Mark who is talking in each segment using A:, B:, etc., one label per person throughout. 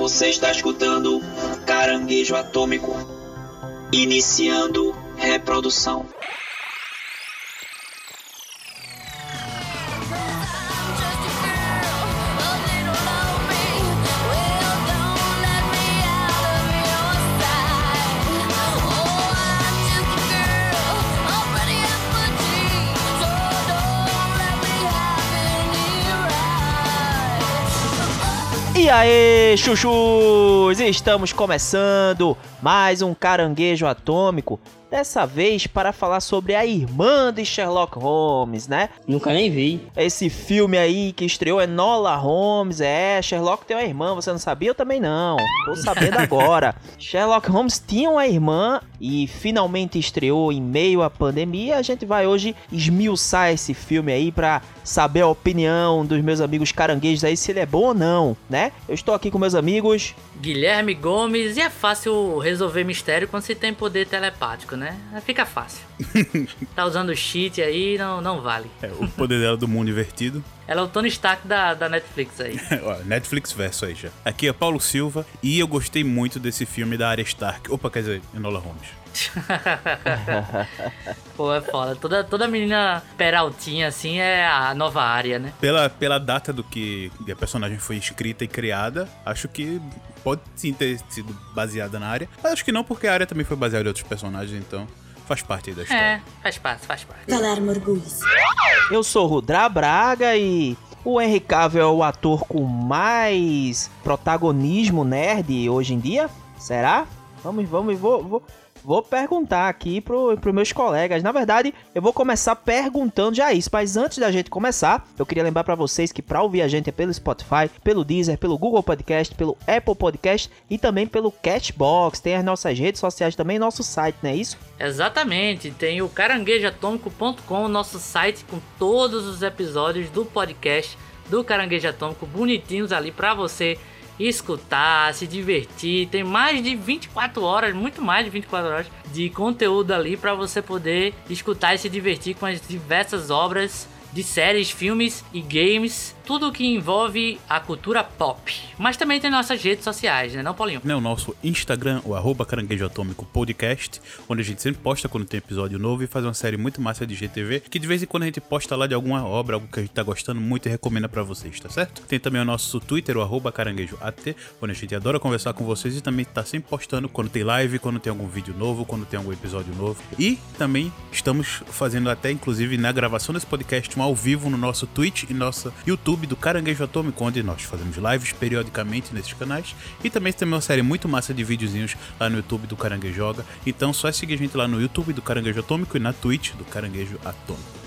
A: Você está escutando Caranguejo Atômico. Iniciando reprodução.
B: E aí, chuchus! Estamos começando mais um caranguejo atômico. Dessa vez para falar sobre a irmã de Sherlock Holmes, né?
C: Nunca nem vi.
B: Esse filme aí que estreou é Nola Holmes. É, Sherlock tem uma irmã, você não sabia? Eu também não. Tô sabendo agora. Sherlock Holmes tinha uma irmã e finalmente estreou em meio à pandemia. A gente vai hoje esmiuçar esse filme aí pra saber a opinião dos meus amigos caranguejos aí, se ele é bom ou não, né? Eu estou aqui com meus amigos.
D: Guilherme Gomes, e é fácil resolver mistério quando se tem poder telepático, né? Fica fácil. tá usando cheat aí, não, não vale.
E: É, o poder dela do mundo invertido.
D: Ela é o Tony Stark da, da Netflix aí.
E: Ó, Netflix verso aí já. Aqui é Paulo Silva e eu gostei muito desse filme da área Stark. Opa, quer dizer, Enola Holmes.
D: Pô, é foda. Toda, toda menina peraltinha, assim, é a nova área, né?
E: Pela, pela data do que a personagem foi escrita e criada, acho que pode sim ter sido baseada na área. Mas acho que não, porque a área também foi baseada em outros personagens, então faz parte aí da história.
D: É, faz parte, faz parte.
F: Valer Morgulhos.
B: Eu sou Rudra Braga e o Henry Cavill é o ator com mais protagonismo nerd hoje em dia? Será? Vamos, vamos, vou, vou, vou perguntar aqui pro, pros meus colegas. Na verdade, eu vou começar perguntando já isso, mas antes da gente começar, eu queria lembrar para vocês que para ouvir a gente é pelo Spotify, pelo Deezer, pelo Google Podcast, pelo Apple Podcast e também pelo Cashbox. Tem as nossas redes sociais também, nosso site, não é isso?
D: Exatamente, tem o caranguejoatômico.com, nosso site com todos os episódios do podcast do Caranguejo Atômico bonitinhos ali para você escutar, se divertir. Tem mais de 24 horas, muito mais de 24 horas de conteúdo ali para você poder escutar e se divertir com as diversas obras de séries, filmes e games, tudo que envolve a cultura pop. Mas também tem nossas redes sociais, né, não, Paulinho?
E: Né, o nosso Instagram, o arroba Caranguejo Atômico Podcast, onde a gente sempre posta quando tem episódio novo e faz uma série muito massa de GTV, que de vez em quando a gente posta lá de alguma obra, algo que a gente tá gostando muito e recomenda para vocês, tá certo? Tem também o nosso Twitter, o arroba Caranguejo AT, onde a gente adora conversar com vocês e também tá sempre postando quando tem live, quando tem algum vídeo novo, quando tem algum episódio novo. E também estamos fazendo até, inclusive, na gravação desse podcast, um ao vivo no nosso Twitch e nosso YouTube do Caranguejo Atômico, onde nós fazemos lives periodicamente nesses canais. E também tem uma série muito massa de videozinhos lá no YouTube do Caranguejo Joga. Então só é seguir a gente lá no YouTube do Caranguejo Atômico e na Twitch do Caranguejo Atômico.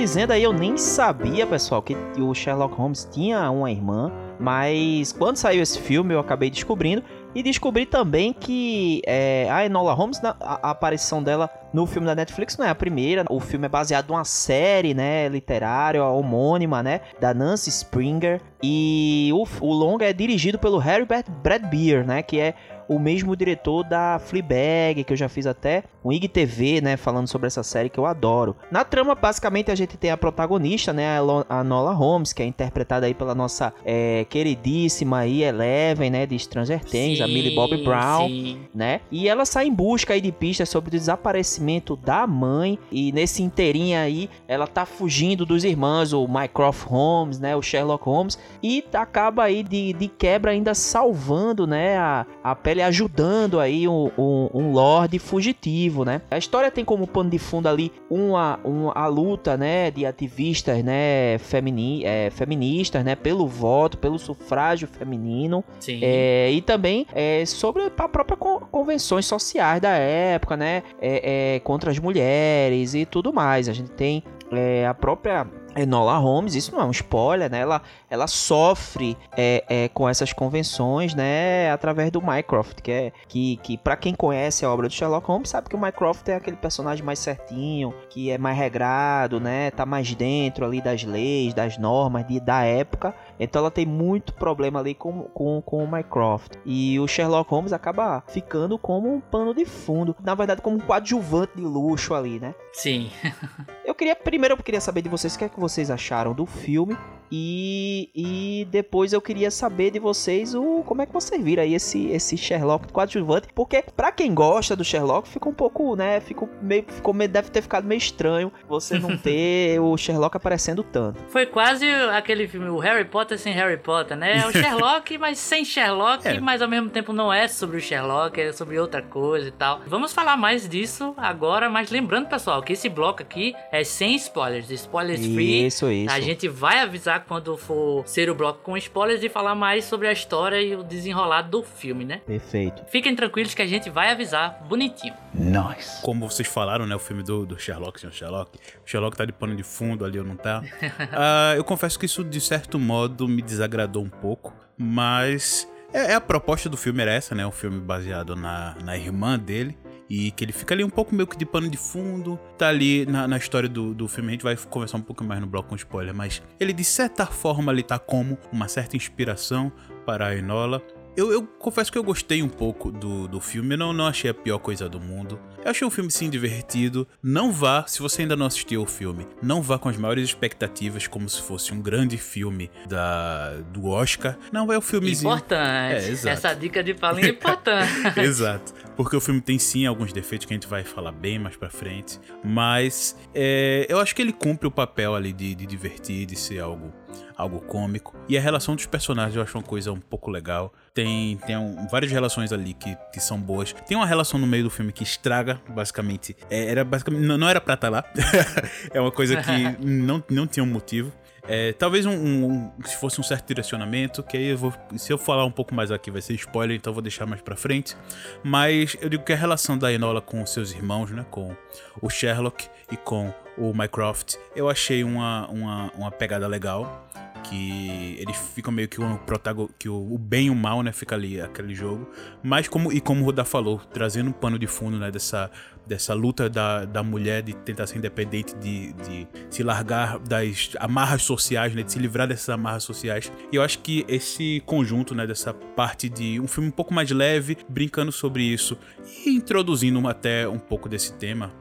B: Dizendo aí, eu nem sabia, pessoal, que o Sherlock Holmes tinha uma irmã, mas quando saiu esse filme eu acabei descobrindo e descobri também que é, a Enola Holmes, a, a aparição dela no filme da Netflix não é a primeira. O filme é baseado numa série, né, literária, homônima, né, da Nancy Springer. E o, o longa é dirigido pelo Harry Bradbeer, né, que é o mesmo diretor da Fleabag, que eu já fiz até um IGTV, né, falando sobre essa série que eu adoro. Na trama, basicamente, a gente tem a protagonista, né, a Nola Holmes, que é interpretada aí pela nossa é, queridíssima aí Eleven, né, de Stranger Things, sim, a Millie Bobby Brown, sim. né, e ela sai em busca aí de pistas sobre o desaparecimento da mãe, e nesse inteirinho aí, ela tá fugindo dos irmãos, o Mycroft Holmes, né, o Sherlock Holmes, e acaba aí de, de quebra ainda salvando, né, a, a pele ajudando aí um, um, um lord fugitivo, né? A história tem como pano de fundo ali uma, uma a luta, né, de ativistas, né, femini, é, feministas, né, pelo voto, pelo sufrágio feminino,
D: Sim.
B: É, e também é, sobre a própria con convenções sociais da época, né, é, contra as mulheres e tudo mais. A gente tem é, a própria Enola Holmes, isso não é um spoiler, né? Ela, ela sofre é, é, com essas convenções, né? Através do Mycroft, que é que, que para quem conhece a obra do Sherlock Holmes sabe que o Mycroft é aquele personagem mais certinho, que é mais regrado, né? Tá mais dentro ali das leis, das normas de, da época. Então ela tem muito problema ali com, com, com o Mycroft. E o Sherlock Holmes acaba ficando como um pano de fundo, na verdade como um coadjuvante de luxo ali, né?
D: Sim.
B: eu queria primeiro eu queria saber de vocês o que é que vocês acharam do filme e, e depois eu queria saber de vocês o como é que vocês viram aí esse, esse Sherlock coadjuvante, porque para quem gosta do Sherlock fica um pouco, né, ficou meio, ficou meio, deve ter ficado meio estranho você não ter o Sherlock aparecendo tanto.
D: Foi quase aquele filme, o Harry Potter sem Harry Potter, né? É o Sherlock, mas sem Sherlock, é. mas ao mesmo tempo não é sobre o Sherlock, é sobre outra coisa e tal. Vamos falar mais disso agora, mas lembrando, pessoal, que esse bloco aqui é sem spoilers, spoilers free.
B: Isso, isso.
D: A gente vai avisar quando for ser o bloco com spoilers e falar mais sobre a história e o desenrolar do filme, né?
B: Perfeito.
D: Fiquem tranquilos que a gente vai avisar bonitinho.
E: Nice. Como vocês falaram, né? O filme do, do Sherlock, senhor Sherlock. O Sherlock tá de pano de fundo ali ou não tá. uh, eu confesso que isso, de certo modo, me desagradou um pouco. Mas é, é, a proposta do filme era essa, né? Um filme baseado na, na irmã dele. E que ele fica ali um pouco meio que de pano de fundo. Tá ali na, na história do, do filme. A gente vai conversar um pouco mais no bloco com spoiler. Mas ele, de certa forma, ali tá como uma certa inspiração para a Enola. Eu, eu, confesso que eu gostei um pouco do, do filme, eu não, não achei a pior coisa do mundo. Eu achei um filme sim divertido. Não vá, se você ainda não assistiu o filme, não vá com as maiores expectativas como se fosse um grande filme da, do Oscar. Não, é o um filmezinho.
D: Importante. É, exato. Essa dica de palinha é importante.
E: exato. Porque o filme tem sim alguns defeitos que a gente vai falar bem mais pra frente. Mas é, eu acho que ele cumpre o papel ali de, de divertir, de ser algo algo cômico. E a relação dos personagens eu acho uma coisa um pouco legal. Tem, tem um, várias relações ali que, que são boas. Tem uma relação no meio do filme que estraga, basicamente. É, era basicamente. Não, não era pra estar tá lá. é uma coisa que não, não tinha um motivo. É, talvez um, um, se fosse um certo direcionamento, que aí eu vou, se eu falar um pouco mais aqui vai ser spoiler, então eu vou deixar mais para frente. Mas eu digo que a relação da Enola com seus irmãos, né, com o Sherlock e com o Mycroft, eu achei uma, uma, uma pegada legal que eles ficam meio que o protagonista, que o, bem e o mal, né, fica ali aquele jogo. Mas como e como o Rodar falou, trazendo um pano de fundo, né, dessa dessa luta da, da mulher de tentar ser independente, de, de se largar das amarras sociais, né, de se livrar dessas amarras sociais. E eu acho que esse conjunto, né, dessa parte de um filme um pouco mais leve, brincando sobre isso e introduzindo até um pouco desse tema,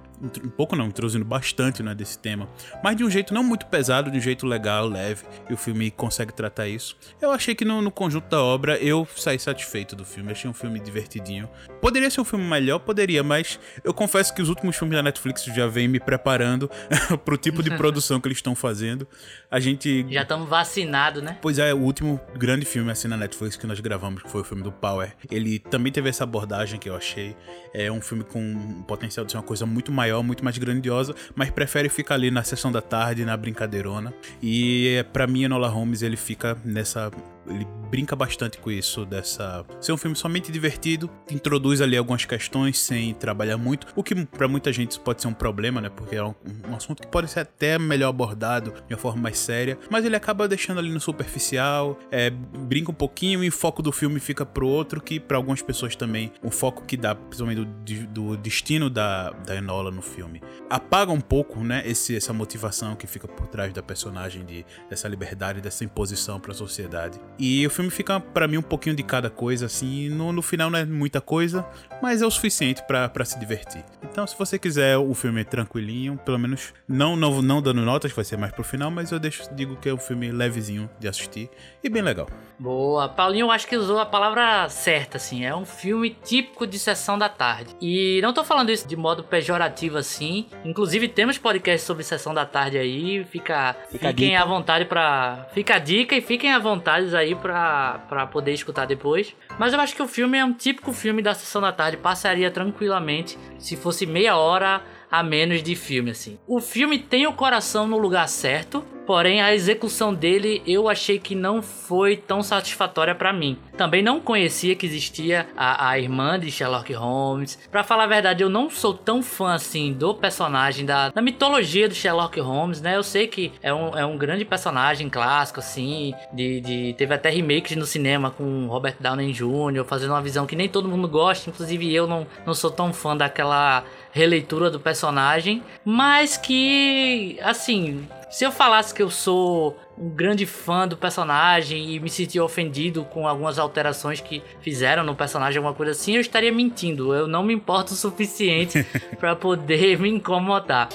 E: um pouco não, introduzindo bastante né, desse tema, mas de um jeito não muito pesado, de um jeito legal, leve, e o filme consegue tratar isso. Eu achei que no, no conjunto da obra eu saí satisfeito do filme, achei um filme divertidinho. Poderia ser um filme melhor, poderia, mas eu confesso que os últimos filmes da Netflix já vêm me preparando pro tipo de produção que eles estão fazendo. A gente.
D: Já estamos vacinados, né?
E: Pois é, o último grande filme assim na Netflix que nós gravamos, que foi o filme do Power, ele também teve essa abordagem que eu achei. É um filme com um potencial de ser uma coisa muito maior maior, muito mais grandiosa, mas prefere ficar ali na sessão da tarde, na brincadeirona. E para mim, Enola Holmes, ele fica nessa ele brinca bastante com isso dessa ser um filme somente divertido, introduz ali algumas questões sem trabalhar muito, o que para muita gente pode ser um problema, né? Porque é um, um, assunto que pode ser até melhor abordado de uma forma mais séria, mas ele acaba deixando ali no superficial, é, brinca um pouquinho e o foco do filme fica pro outro que para algumas pessoas também o foco que dá, principalmente do, do destino da, da Enola no filme, apaga um pouco, né? Esse, essa motivação que fica por trás da personagem de dessa liberdade, dessa imposição para a sociedade. E o filme fica para mim um pouquinho de cada coisa, assim. No, no final não é muita coisa, mas é o suficiente para se divertir. Então, se você quiser o filme tranquilinho, pelo menos não, não, não dando notas, vai ser mais pro final, mas eu deixo, digo que é um filme levezinho de assistir e bem legal.
D: Boa, Paulinho, acho que usou a palavra certa, assim. É um filme típico de sessão da tarde. E não tô falando isso de modo pejorativo assim. Inclusive, temos podcast sobre sessão da tarde aí. Fica, Fica fiquem à vontade para Fica a dica e fiquem à vontade aí pra, pra poder escutar depois. Mas eu acho que o filme é um típico filme da sessão da tarde. Passaria tranquilamente se fosse meia hora a menos de filme, assim. O filme tem o coração no lugar certo porém a execução dele eu achei que não foi tão satisfatória para mim. Também não conhecia que existia a, a irmã de Sherlock Holmes. Para falar a verdade, eu não sou tão fã assim do personagem, da, da mitologia do Sherlock Holmes, né? Eu sei que é um, é um grande personagem clássico, assim, de, de teve até remakes no cinema com Robert Downey Jr., fazendo uma visão que nem todo mundo gosta, inclusive eu não, não sou tão fã daquela releitura do personagem, mas que, assim, se eu falasse que eu sou um grande fã do personagem e me senti ofendido com algumas alterações que fizeram no personagem, alguma coisa assim, eu estaria mentindo. Eu não me importo o suficiente para poder me incomodar.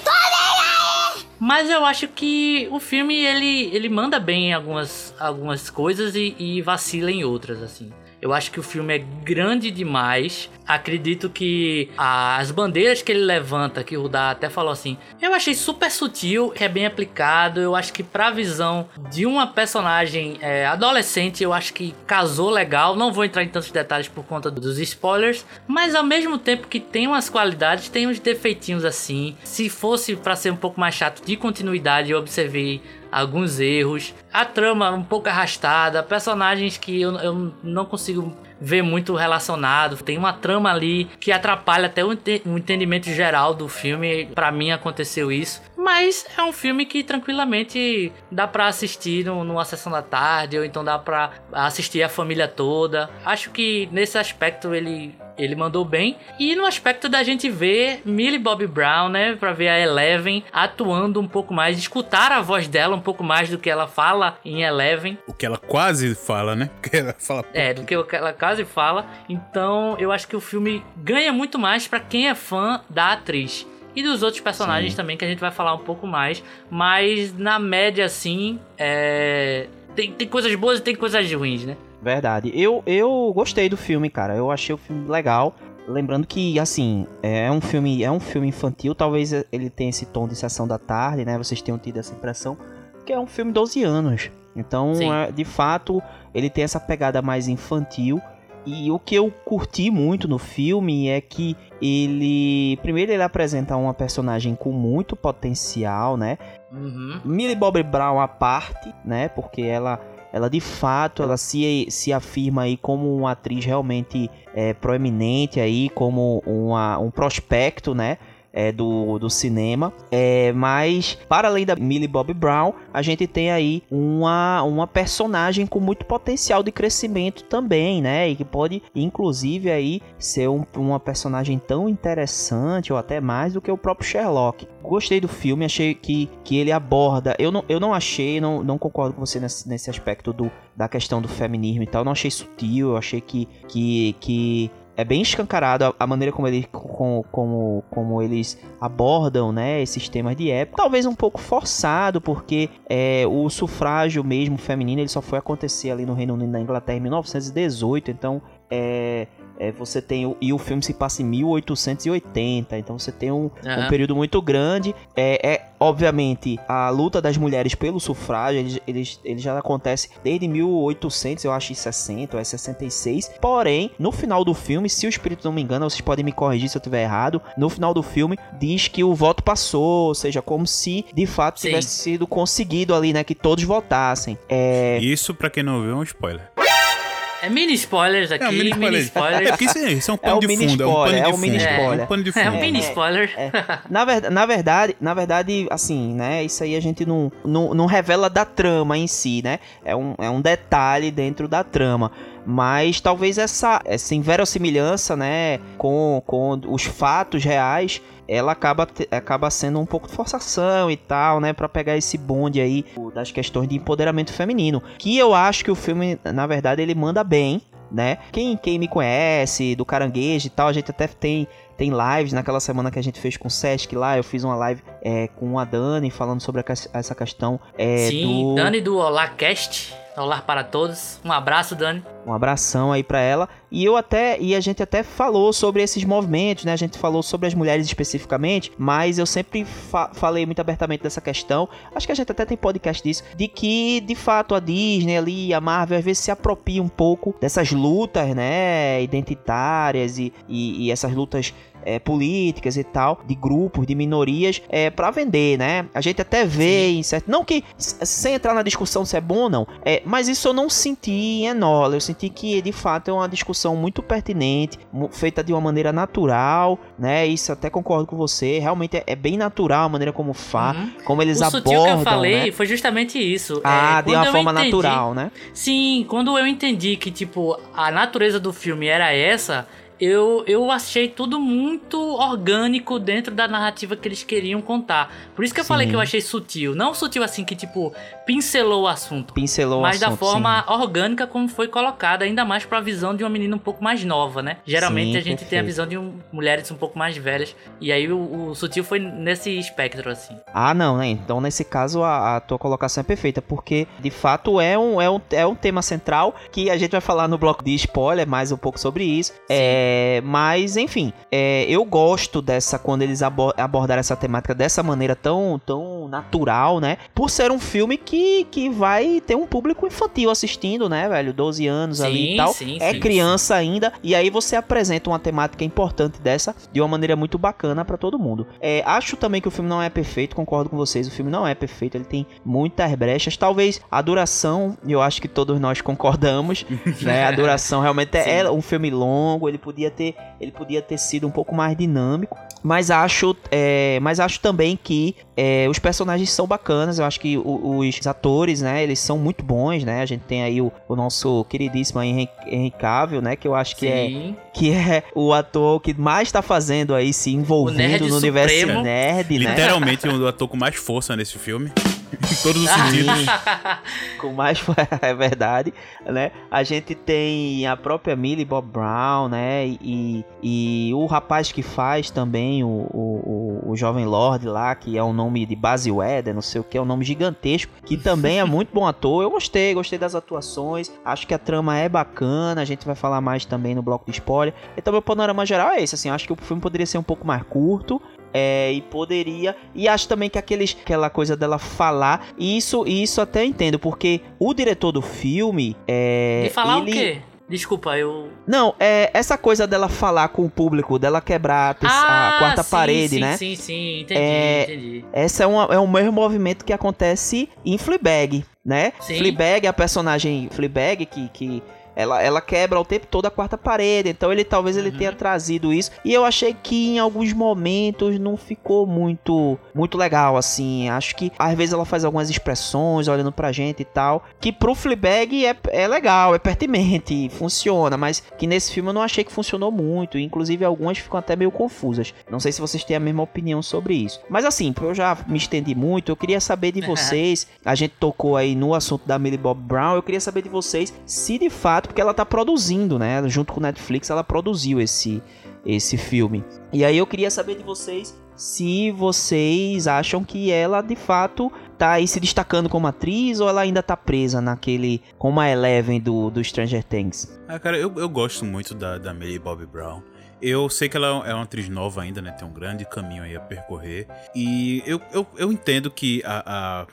D: Mas eu acho que o filme ele, ele manda bem em algumas, algumas coisas e, e vacila em outras, assim. Eu acho que o filme é grande demais. Acredito que as bandeiras que ele levanta, que o Rudá até falou assim, eu achei super sutil, é bem aplicado. Eu acho que pra visão de uma personagem é, adolescente, eu acho que casou legal. Não vou entrar em tantos detalhes por conta dos spoilers, mas ao mesmo tempo que tem umas qualidades, tem uns defeitinhos assim. Se fosse para ser um pouco mais chato de continuidade, eu observei alguns erros, a trama um pouco arrastada, personagens que eu, eu não consigo ver muito relacionado. Tem uma trama ali que atrapalha até o, entendimento geral do filme. Para mim aconteceu isso. Mas é um filme que tranquilamente dá para assistir numa sessão da tarde, ou então dá para assistir a família toda. Acho que nesse aspecto ele ele mandou bem. E no aspecto da gente ver Millie Bobby Brown, né? Pra ver a Eleven atuando um pouco mais, escutar a voz dela um pouco mais do que ela fala em Eleven.
E: O que ela quase fala, né? Porque ela fala.
D: É, do que ela quase fala. Então eu acho que o filme ganha muito mais para quem é fã da atriz. E dos outros personagens Sim. também, que a gente vai falar um pouco mais. Mas na média, assim, é... tem, tem coisas boas e tem coisas ruins, né?
B: Verdade. Eu, eu gostei do filme, cara. Eu achei o filme legal. Lembrando que, assim, é um filme, é um filme infantil. Talvez ele tenha esse tom de sessão da tarde, né? Vocês tenham tido essa impressão. Que é um filme 12 anos. Então, é, de fato, ele tem essa pegada mais infantil. E o que eu curti muito no filme é que ele. Primeiro, ele apresenta uma personagem com muito potencial, né? Uhum. Millie Bobby Brown à parte, né? Porque ela ela de fato ela se, se afirma aí como uma atriz realmente é, proeminente aí, como uma, um prospecto, né? É, do, do cinema. É, mas, para além da Millie Bobby Brown, a gente tem aí uma, uma personagem com muito potencial de crescimento também, né? E que pode, inclusive, aí ser um, uma personagem tão interessante, ou até mais do que o próprio Sherlock. Gostei do filme, achei que, que ele aborda. Eu não, eu não achei, não, não concordo com você nesse, nesse aspecto do, da questão do feminismo e tal. Eu não achei sutil, eu achei que, que, que é bem escancarado a, a maneira como, ele, como, como, como eles abordam né, esses temas de época. Talvez um pouco forçado, porque é, o sufrágio mesmo feminino ele só foi acontecer ali no Reino Unido na Inglaterra em 1918, então é, é, você tem o, e o filme se passa em 1880, então você tem um, uhum. um período muito grande. É, é, obviamente a luta das mulheres pelo sufrágio, ele, ele, ele já acontece desde 1800, eu acho, 60 ou é 66. Porém, no final do filme, se o espírito não me engana, vocês podem me corrigir se eu estiver errado. No final do filme diz que o voto passou, ou seja, como se de fato Sim. tivesse sido conseguido ali, né, que todos votassem.
E: É... Isso para quem não viu é um spoiler.
D: É mini spoilers aqui, é, mini, mini spoilers.
E: É porque isso, isso é um pano é de fundo, spoiler, é um
B: mini
E: spoiler.
B: É,
D: um pano de fundo. É um mini spoiler. É,
B: é. na, ver, na verdade, na verdade, assim, né, isso aí a gente não, não, não revela da trama em si, né? É um, é um detalhe dentro da trama. Mas talvez essa, essa inverossimilhança, né, com, com os fatos reais ela acaba, acaba sendo um pouco de forçação e tal, né? Pra pegar esse bonde aí das questões de empoderamento feminino. Que eu acho que o filme, na verdade, ele manda bem, né? Quem, quem me conhece, do caranguejo e tal, a gente até tem tem lives naquela semana que a gente fez com o Sesc lá, eu fiz uma live é, com a Dani falando sobre a, essa questão é,
D: Sim, do... Dani do Olá para todos. Um abraço, Dani.
B: Um abração aí para ela. E eu até e a gente até falou sobre esses movimentos, né? A gente falou sobre as mulheres especificamente, mas eu sempre fa falei muito abertamente dessa questão. Acho que a gente até tem podcast disso, de que de fato a Disney ali, a Marvel às vezes se apropria um pouco dessas lutas, né, identitárias e, e, e essas lutas é, políticas e tal, de grupos, de minorias, é, para vender, né? A gente até vê em certo. Não que, sem entrar na discussão se é bom ou não, é, mas isso eu não senti em Enola. Eu senti que de fato é uma discussão muito pertinente, feita de uma maneira natural, né? Isso até concordo com você. Realmente é, é bem natural a maneira como faz, uhum. como eles o abordam. O que eu falei
D: né? foi justamente isso.
B: Ah, é, de uma forma entendi, natural, né?
D: Sim, quando eu entendi que, tipo, a natureza do filme era essa, eu, eu achei tudo muito orgânico dentro da narrativa que eles queriam contar. Por isso que eu sim. falei que eu achei sutil. Não sutil assim que, tipo, pincelou o assunto.
B: Pincelou
D: Mas
B: o assunto,
D: da forma sim. orgânica como foi colocada, ainda mais pra visão de uma menina um pouco mais nova, né? Geralmente sim, a gente perfeito. tem a visão de um, mulheres um pouco mais velhas. E aí o, o, sutil foi nesse espectro, assim.
B: Ah, não, né? Então, nesse caso, a, a, tua colocação é perfeita. Porque, de fato, é um, é, um, é um tema central que a gente vai falar no bloco de spoiler mais um pouco sobre isso. É é, mas, enfim, é, eu gosto dessa, quando eles abordaram essa temática dessa maneira tão, tão natural, né? Por ser um filme que, que vai ter um público infantil assistindo, né, velho? 12 anos sim, ali e tal. Sim, é sim, criança ainda. E aí você apresenta uma temática importante dessa de uma maneira muito bacana para todo mundo. É, acho também que o filme não é perfeito, concordo com vocês. O filme não é perfeito, ele tem muitas brechas. Talvez a duração, eu acho que todos nós concordamos, né? A duração realmente é, é um filme longo, ele podia ter, ele podia ter sido um pouco mais dinâmico. Mas acho, é, mas acho também que é, os personagens são bacanas. Eu acho que o, os atores, né, eles são muito bons, né? A gente tem aí o, o nosso queridíssimo Henry, Henry Cavill, né, que eu acho que é, Sim. é que é o ator que mais está fazendo aí se envolvendo no universo nerd,
E: né? Literalmente o ator com mais força nesse filme. em todos os sentidos.
B: Com mais é verdade, né? A gente tem a própria Millie Bob Brown, né? E, e o rapaz que faz também o, o, o, Jovem Lord lá, que é o nome de Basil Eder, não sei o que, é um nome gigantesco, que também é muito bom ator. Eu gostei, gostei das atuações. Acho que a trama é bacana. A gente vai falar mais também no bloco de spoiler. Então, meu panorama geral é esse. Assim, acho que o filme poderia ser um pouco mais curto. É, e poderia. E acho também que aqueles, aquela coisa dela falar. Isso, isso até entendo, porque o diretor do filme. É,
D: e falar ele... o quê? Desculpa, eu.
B: Não, é essa coisa dela falar com o público, dela quebrar a, ah, a quarta sim, parede,
D: sim,
B: né?
D: Sim, sim, entendi, é, entendi.
B: Essa é, uma, é o mesmo movimento que acontece em Fleabag, né? Sim. Fleabag, a personagem Fleabag, que, que ela, ela quebra o tempo todo a quarta parede. Então ele talvez ele uhum. tenha trazido isso. E eu achei que em alguns momentos não ficou muito muito legal assim. Acho que às vezes ela faz algumas expressões olhando pra gente e tal, que pro Fleabag é, é legal, é pertinente, funciona, mas que nesse filme eu não achei que funcionou muito. Inclusive algumas ficam até meio confusas. Não sei se vocês têm a mesma opinião sobre isso. Mas assim, eu já me estendi muito, eu queria saber de vocês. a gente tocou aí no assunto da Millie Bob Brown, eu queria saber de vocês se de fato porque ela tá produzindo, né? Junto com o Netflix, ela produziu esse, esse filme. E aí eu queria saber de vocês se vocês acham que ela de fato tá aí se destacando como atriz ou ela ainda tá presa naquele. como a Eleven do, do Stranger Things.
E: Ah, cara, eu, eu gosto muito da, da Millie Bobby Brown. Eu sei que ela é uma atriz nova ainda, né? Tem um grande caminho aí a percorrer. E eu, eu, eu entendo que a, a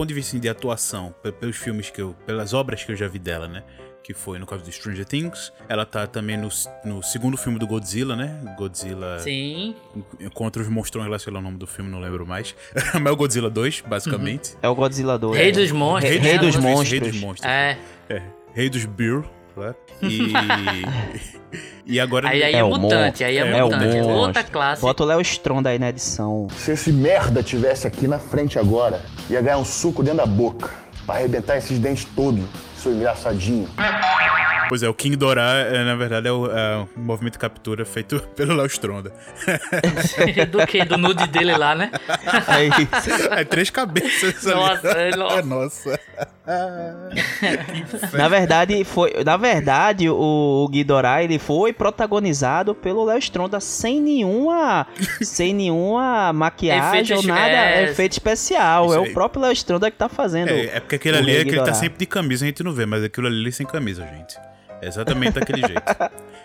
E: ponto de vista de atuação, pelos filmes que eu. pelas obras que eu já vi dela, né? Que foi no caso de Stranger Things. Ela tá também no, no segundo filme do Godzilla, né? Godzilla.
D: Sim.
E: Contra os monstrões lá, sei lá o nome do filme, não lembro mais. Mas é o Godzilla 2, basicamente. Uhum.
B: É o Godzilla 2.
D: Rei dos monstros.
B: Rei, Rei, dos, monstros.
E: Rei dos monstros.
D: É.
E: é. Rei dos Beer. Né? E. e agora.
D: Aí, aí é, é mutante, aí é, é mutante. É outra classe.
B: Bota o Léo Stronda aí na edição.
C: Se esse merda tivesse aqui na frente agora, ia ganhar um suco dentro da boca. Pra arrebentar esses dentes todos seu engraçadinho.
E: Pois é, o King Dorá, é, na verdade, é o, é o, movimento de captura feito pelo Léo Stronda.
D: do que? Do nude dele lá, né?
E: É isso. É três cabeças
D: nossa, ali.
E: É, nossa. É, nossa.
B: na verdade, foi, na verdade, o, o Guidorá, ele foi protagonizado pelo Léo Stronda sem nenhuma sem nenhuma maquiagem ou nada, é efeito especial. É o próprio Léo Stronda que tá fazendo.
E: É, é porque aquele ali é que ele tá sempre de camisa, a gente não vê, mas aquilo ali sem camisa, gente. É exatamente daquele jeito.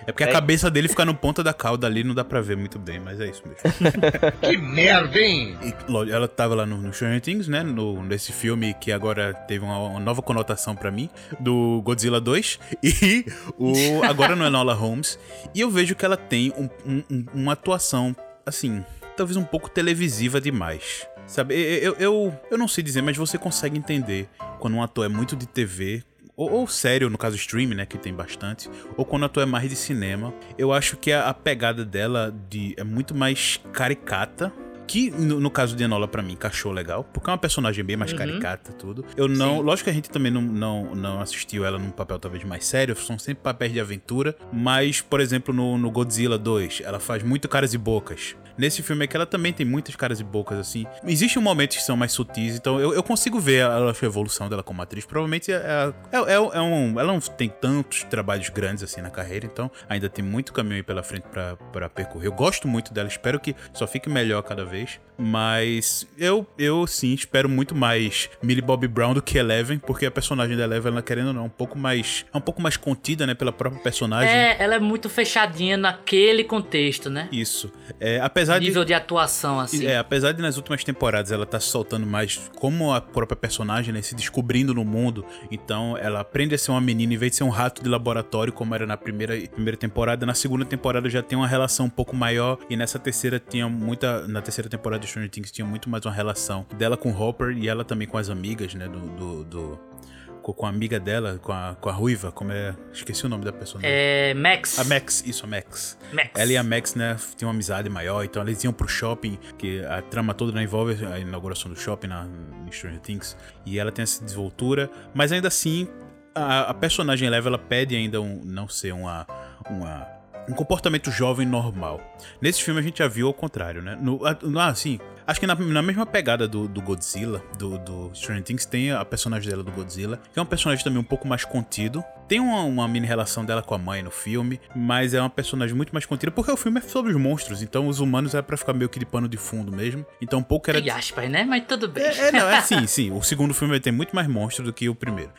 E: É porque a cabeça dele fica no ponta da cauda ali, não dá pra ver muito bem, mas é isso mesmo.
F: Que merda, hein?
E: E, ela tava lá no, no Stranger Things, né? No, nesse filme que agora teve uma, uma nova conotação pra mim, do Godzilla 2. E o, agora no Enola Holmes. E eu vejo que ela tem um- um- um- uma atuação, assim, talvez um pouco televisiva demais. Sabe, eu, eu, eu não sei dizer, mas você consegue entender quando um ator é muito de TV, ou, ou sério, no caso stream, né, que tem bastante, ou quando o ator é mais de cinema. Eu acho que a, a pegada dela de, é muito mais caricata. Que no, no caso de Enola, pra mim, encaixou legal, porque é uma personagem bem mais
D: Uhum.
E: caricata tudo. Eu não.
D: Sim.
E: Lógico que a gente também não, não, não assistiu ela num papel talvez mais sério, são sempre papéis de aventura. Mas, por exemplo, no, no Godzilla 2, ela faz muito caras e bocas. Nesse filme aqui, ela também tem muitas caras e bocas, assim. Existem momentos que são mais sutis, então eu, eu consigo ver a, a evolução dela como atriz. Provavelmente é, é, é, é um. Ela não tem tantos trabalhos grandes assim na carreira, então ainda tem muito caminho aí pela frente pra percorrer. Eu gosto muito dela, espero que só fique melhor cada vez. Mas eu, eu sim, espero muito mais Millie Bobby Brown do que Eleven, porque a personagem da Eleven, ela querendo ou não, é um pouco mais. É um pouco mais contida, né, pela própria personagem.
D: É, ela é muito fechadinha naquele contexto, né?
E: Isso. É, apesar de.
D: Nível de atuação, assim.
E: É, apesar de nas últimas temporadas ela tá se soltando mais como a própria personagem, né, se descobrindo no mundo. Então ela aprende a ser uma menina em vez de ser um rato de laboratório, como era na primeira, primeira temporada. Na segunda temporada já tem uma relação um pouco maior. E nessa terceira tinha muita. Na terceira temporada de Stranger Things tinha muito mais uma relação dela com o Hopper e ela também com as amigas, né? Do. do, do- com a amiga dela, com a, com a Ruiva, como é. Esqueci o nome da personagem.
D: É, Max.
E: A Max, isso, a Max.
D: Max.
E: Ela e a Max, né, tinham uma amizade maior, então eles iam pro shopping, que a trama toda né, envolve a inauguração do shopping na, em Stranger Things, e ela tem essa desvoltura, mas ainda assim, a, a personagem Eleva, ela pede ainda um, não ser uma, uma, um comportamento jovem normal. Nesse filme a gente já viu ao contrário, né? No, ah, sim, acho que na, na mesma pegada do, do Godzilla, do, do Stranger Things, tem a personagem dela do Godzilla, que é um personagem também um pouco mais contido, tem uma, uma mini relação dela com a mãe no filme, mas é uma personagem muito mais contida, porque o filme é sobre os monstros, então os humanos é pra ficar meio que de pano de fundo mesmo. Então um pouco era.
D: Tem aspas, né? Mas tudo bem.
E: É, é, não, é sim, sim. O segundo filme tem muito mais monstro do que o primeiro.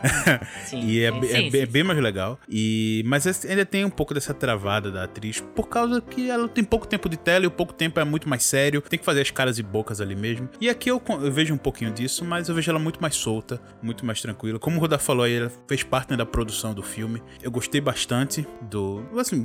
D: Sim,
E: e é,
D: sim,
E: be- é
D: sim,
E: be-
D: sim.
E: bem mais legal. E, mas ainda tem um pouco dessa travada da atriz, por causa que ela tem pouco tempo de tela e o pouco tempo é muito mais sério. Tem que fazer as caras e bocas ali mesmo. E aqui eu, eu vejo um pouquinho disso, mas eu vejo ela muito mais solta, muito mais tranquila. Como o Rodar falou aí, ela fez parte né, da produção do filme. Eu gostei bastante do. Assim,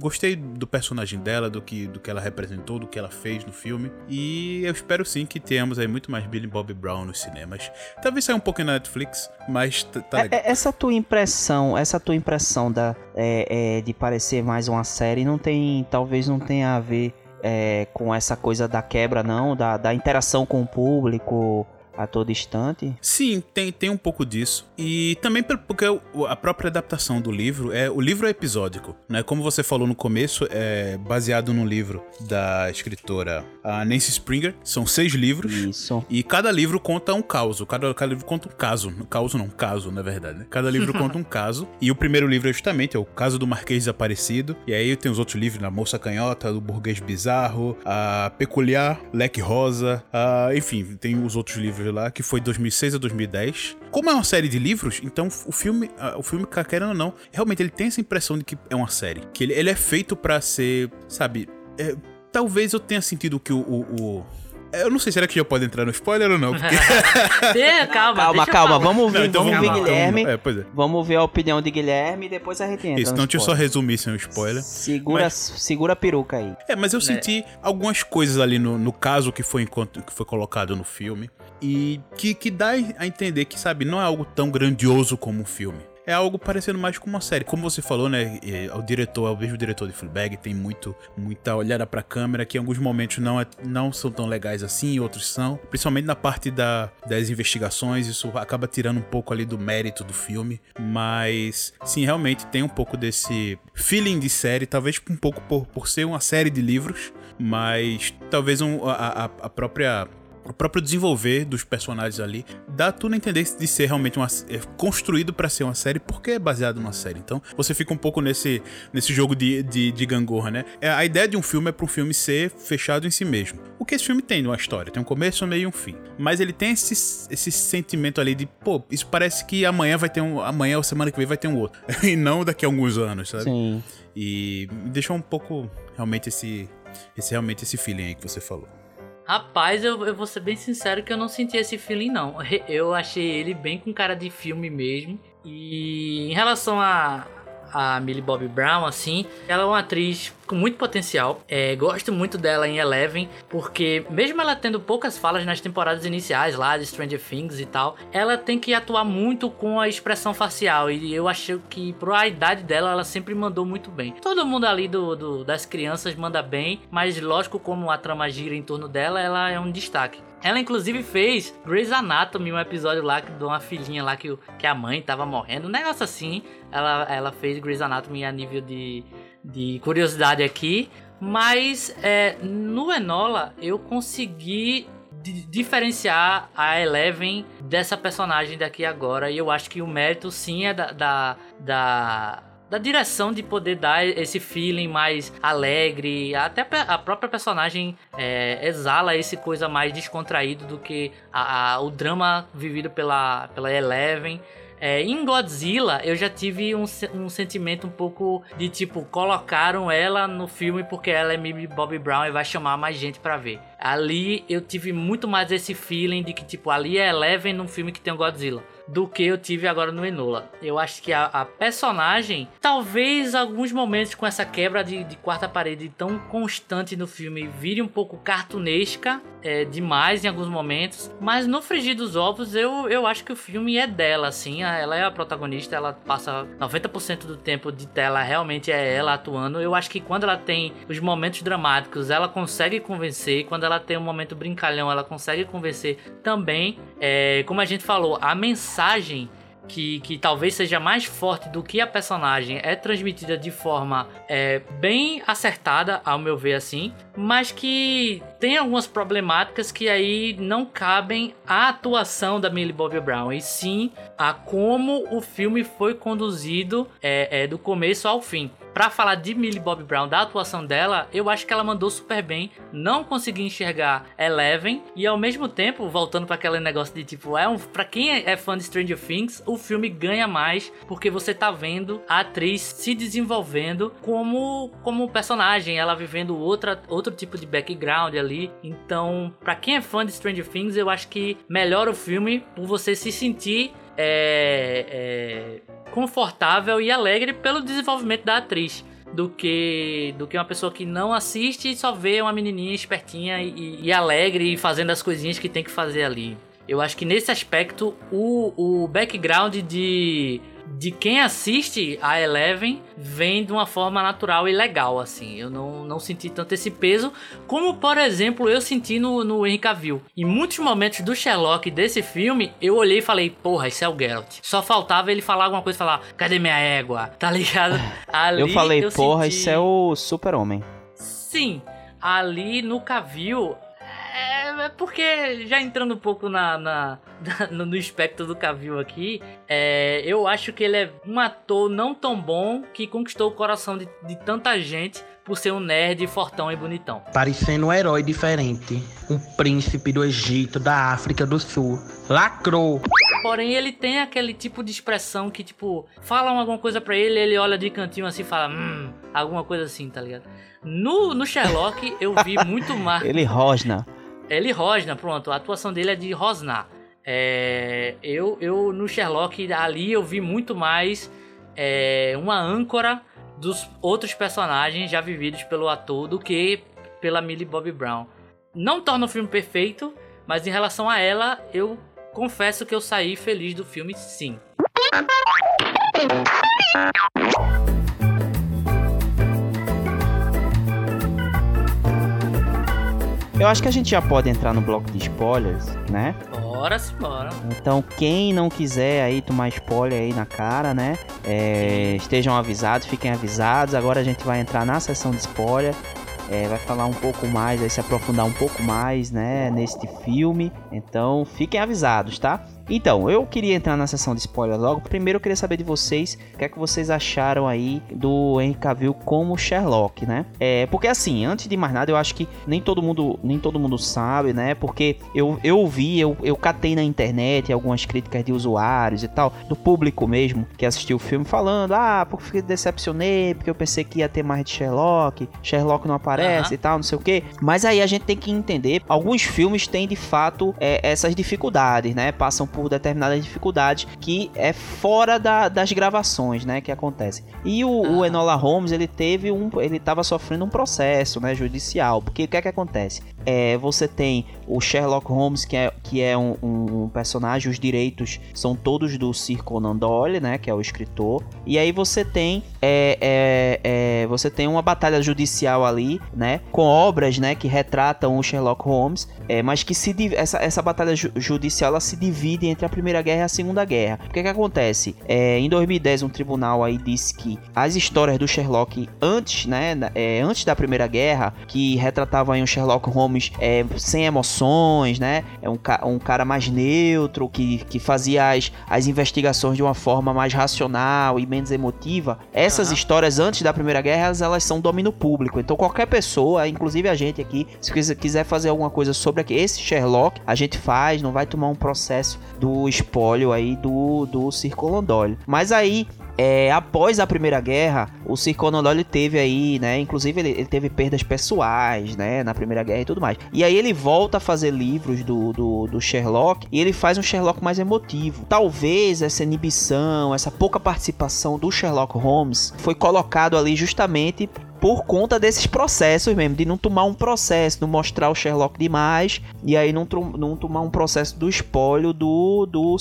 E: gostei do personagem dela, do que, do que ela representou, do que ela fez no filme. E eu espero sim que tenhamos aí muito mais Billy Bob Brown nos cinemas. Talvez saia um pouquinho na Netflix, mas tá,
B: É-
E: legal.
B: é- essa tua impressão, essa tua impressão da, é, é, de parecer mais uma série não tem, talvez não tenha a ver é, com essa coisa da quebra, não, da, da interação com o público a todo instante.
E: Sim, tem, tem um pouco disso. E também porque a própria adaptação do livro é. O livro é episódico, né? Como você falou no começo, é baseado no livro da escritora Nancy Springer. São seis livros.
B: Isso.
E: E cada livro conta um caso. Cada, cada livro conta um caso. Caso não, caso, na verdade. né? Cada livro conta um caso. E o primeiro livro é justamente é o caso do Marquês Desaparecido. E aí tem os outros livros, A Moça Canhota, do Burguês Bizarro, a Peculiar, Leque Rosa, a- enfim, tem os outros livros lá, que foi 2006 a 2010. Como é uma série de livros, então o filme, o filme, querendo ou não, realmente ele tem essa impressão de que é uma série. Que ele, ele é feito pra ser, sabe... é, talvez eu tenha sentido que o- o- o eu não sei, será que já pode entrar no spoiler ou não? Porque...
D: Deixa- calma,
B: Calma, calma, vamos ouvir,
E: Não, então
B: vamos ouvir
E: lá,
B: Guilherme.
E: então, é, pois é.
B: Vamos ouvir a opinião de Guilherme e depois a gente entra.
E: Isso, então deixa eu só resumir sem o spoiler.
B: Segura,
E: Mas-
B: segura a peruca aí.
E: É, mas eu senti algumas coisas ali no, no caso que foi, que foi colocado no filme e que, que dá a entender que, sabe, não é algo tão grandioso como um filme. É algo parecendo mais com uma série. Como você falou, né? é, O diretor é o mesmo diretor de Fleabag, tem muito, muita olhada pra câmera, que em alguns momentos não, é- não são tão legais assim, outros são. Principalmente na parte da, das investigações, isso acaba tirando um pouco ali do mérito do filme. Mas, sim, realmente tem um pouco desse feeling de série, talvez um pouco por, por ser uma série de livros, mas talvez um, a, a- a própria o próprio desenvolver dos personagens ali dá tudo a entender de ser realmente uma, é construído para ser uma série porque é baseado numa série. Então você fica um pouco nesse, nesse jogo de, de, de gangorra, né? É, a ideia de um filme é para um filme ser fechado em si mesmo. O que esse filme tem numa história? Tem um começo, um meio e um fim. Mas ele tem esse, esse sentimento ali de, pô, isso parece que amanhã vai ter um. Amanhã ou semana que vem vai ter um outro. e não daqui a alguns anos, sabe?
B: Sim.
E: E me deixou um pouco realmente esse. Esse realmente esse feeling aí que você falou.
D: Rapaz, eu, eu vou ser bem sincero que eu não senti esse feeling, não. Eu achei ele bem com cara de filme mesmo. E em relação a, a Millie Bobby Brown, assim, ela é uma atriz com muito potencial. É, gosto muito dela em Eleven, porque mesmo ela tendo poucas falas nas temporadas iniciais lá de Stranger Things e tal, ela tem que atuar muito com a expressão facial. E eu acho que, pra idade dela, ela sempre mandou muito bem. Todo mundo ali do, do das crianças manda bem, mas lógico, como a trama gira em torno dela, ela é um destaque. Ela inclusive fez Grey's Anatomy, um episódio lá de uma filhinha lá que, que a mãe tava morrendo, um negócio assim. Ela, ela fez Grey's Anatomy a nível de, de curiosidade aqui. Mas é, no Enola eu consegui diferenciar a Eleven dessa personagem daqui agora. E eu acho que o mérito sim é da, da, da da direção de poder dar esse feeling mais alegre. Até a própria personagem é, exala esse coisa mais descontraído do que a, a, o drama vivido pela, pela Eleven. É, em Godzilla, eu já tive um, um, sentimento um pouco de tipo, colocaram ela no filme porque ela é Mimi Bobby Brown e vai chamar mais gente para ver. Ali eu tive muito mais esse feeling de que, tipo, ali é Eleven num filme que tem o Godzilla do que eu tive agora no Enola. Eu acho que a, a personagem, talvez alguns momentos com essa quebra de, de, quarta parede tão constante no filme, vire um pouco cartunesca é, demais em alguns momentos. Mas no Frigir dos Ovos, eu, eu acho que o filme é dela, assim. Ela é a protagonista, ela passa 90% do tempo de tela, realmente é ela atuando. Eu acho que quando ela tem os momentos dramáticos, ela consegue convencer. Quando ela tem um momento brincalhão, ela consegue convencer também. É, como a gente falou, a mensagem que, que talvez seja mais forte do que a personagem é transmitida de forma é, bem acertada, ao meu ver assim, mas que tem algumas problemáticas que aí não cabem à atuação da Millie Bobby Brown, e sim a como o filme foi conduzido é, é, do começo ao fim para falar de Millie Bobby Brown, da atuação dela, eu acho que ela mandou super bem. Não consegui enxergar Eleven e ao mesmo tempo, voltando para aquele negócio de tipo, é um para quem é fã de Stranger Things, o filme ganha mais porque você tá vendo a atriz se desenvolvendo como como personagem, ela vivendo outra outro tipo de background ali. Então, para quem é fã de Stranger Things, eu acho que melhora o filme por você se sentir é, é, confortável e alegre pelo desenvolvimento da atriz do que do que uma pessoa que não assiste e só vê uma menininha espertinha e, e alegre e fazendo as coisinhas que tem que fazer ali. Eu acho que nesse aspecto o, o background de de quem assiste a Eleven vem de uma forma natural e legal, assim. Eu não, não senti tanto esse peso, como por exemplo eu senti no, no Henry Cavill. Em muitos momentos do Sherlock desse filme, eu olhei e falei, porra, isso é o Geralt. Só faltava ele falar alguma coisa, falar, cadê minha égua? Tá ligado?
B: Ali eu falei, eu porra, senti... isso é o super-homem.
D: Sim, ali no Cavill é porque, já entrando um pouco na, na, na no espectro do Cavill aqui, é, eu acho que ele é um ator não tão bom que conquistou o coração de, de tanta gente por ser um nerd fortão e bonitão.
G: Parecendo um herói diferente. Um príncipe do Egito, da África do Sul. Lacrou.
D: Porém, ele tem aquele tipo de expressão que, tipo, falam alguma coisa para ele, ele olha de cantinho assim e fala, hum, alguma coisa assim, tá ligado? No, no Sherlock, eu vi muito mais.
B: ele rosna.
D: Ele rosna, pronto, a atuação dele é de rosnar. É, eu, eu no Sherlock ali eu vi muito mais é, uma âncora dos outros personagens já vividos pelo ator do que pela Millie Bobby Brown. Não torna o filme perfeito, mas em relação a ela, eu confesso que eu saí feliz do filme sim.
B: Eu acho que a gente já pode entrar no bloco de spoilers, né?
D: Bora, bora.
B: Então, quem não quiser aí tomar spoiler aí na cara, né? É, estejam avisados, fiquem avisados. Agora a gente vai entrar na sessão de spoiler. é, vai falar um pouco mais, vai se aprofundar um pouco mais, né, neste filme. Então, fiquem avisados, tá? Então, eu queria entrar na sessão de spoiler logo. Primeiro eu queria saber de vocês o que é que vocês acharam aí do Henry Cavill como Sherlock, né? É, porque assim, antes de mais nada, eu acho que nem todo mundo, nem todo mundo sabe, né? Porque eu, eu vi, eu, eu catei na internet algumas críticas de usuários e tal, do público mesmo que assistiu o filme falando: "Ah, porque fiquei decepcionei, porque eu pensei que ia ter mais de Sherlock, Sherlock não aparece
D: Aham.
B: e tal, não sei o quê". Mas aí a gente tem que entender, alguns filmes têm de fato é, essas dificuldades, né? Passam por determinadas dificuldades que é fora da- das gravações, né, que acontecem. E o, o
D: Aham.
B: Enola Holmes, ele teve um, ele estava sofrendo um processo, né, judicial, porque o que é que acontece? É, você tem o Sherlock Holmes, que é, que é um, um- um personagem, os direitos são todos do Sir Conan Doyle, né, que é o escritor. E aí você tem, é, é, é, você tem uma batalha judicial ali, né, com obras, né, que retratam o Sherlock Holmes, é, mas que se essa, essa batalha ju- judicial ela se divide entre a Primeira Guerra e a Segunda Guerra. O que que acontece? É, em 2010 um tribunal aí disse que as histórias do Sherlock antes, né, é, antes da Primeira Guerra, que retratavam aí um Sherlock Holmes é, sem emoções, né, é um, ca- um cara mais neutro, que, que fazia as, as investigações de uma forma mais racional e menos emotiva. Essas
D: Aham.
B: histórias antes da Primeira Guerra, elas, elas são domínio público. Então qualquer pessoa, inclusive a gente aqui, se quiser- fazer alguma coisa sobre esse Sherlock, a gente faz, não vai tomar um processo do espólio aí do, do Doyle. Mas aí, é, após a Primeira Guerra, o Doyle teve aí, né, inclusive ele, ele teve perdas pessoais, né, na Primeira Guerra e tudo mais. E aí ele volta a fazer livros do, do, do Sherlock e ele faz um Sherlock mais emotivo. Talvez essa inibição, essa pouca participação do Sherlock Holmes foi colocado ali justamente por conta desses processos mesmo, de não tomar um processo, não mostrar o Sherlock demais, e aí não, não tomar um processo do espólio do, do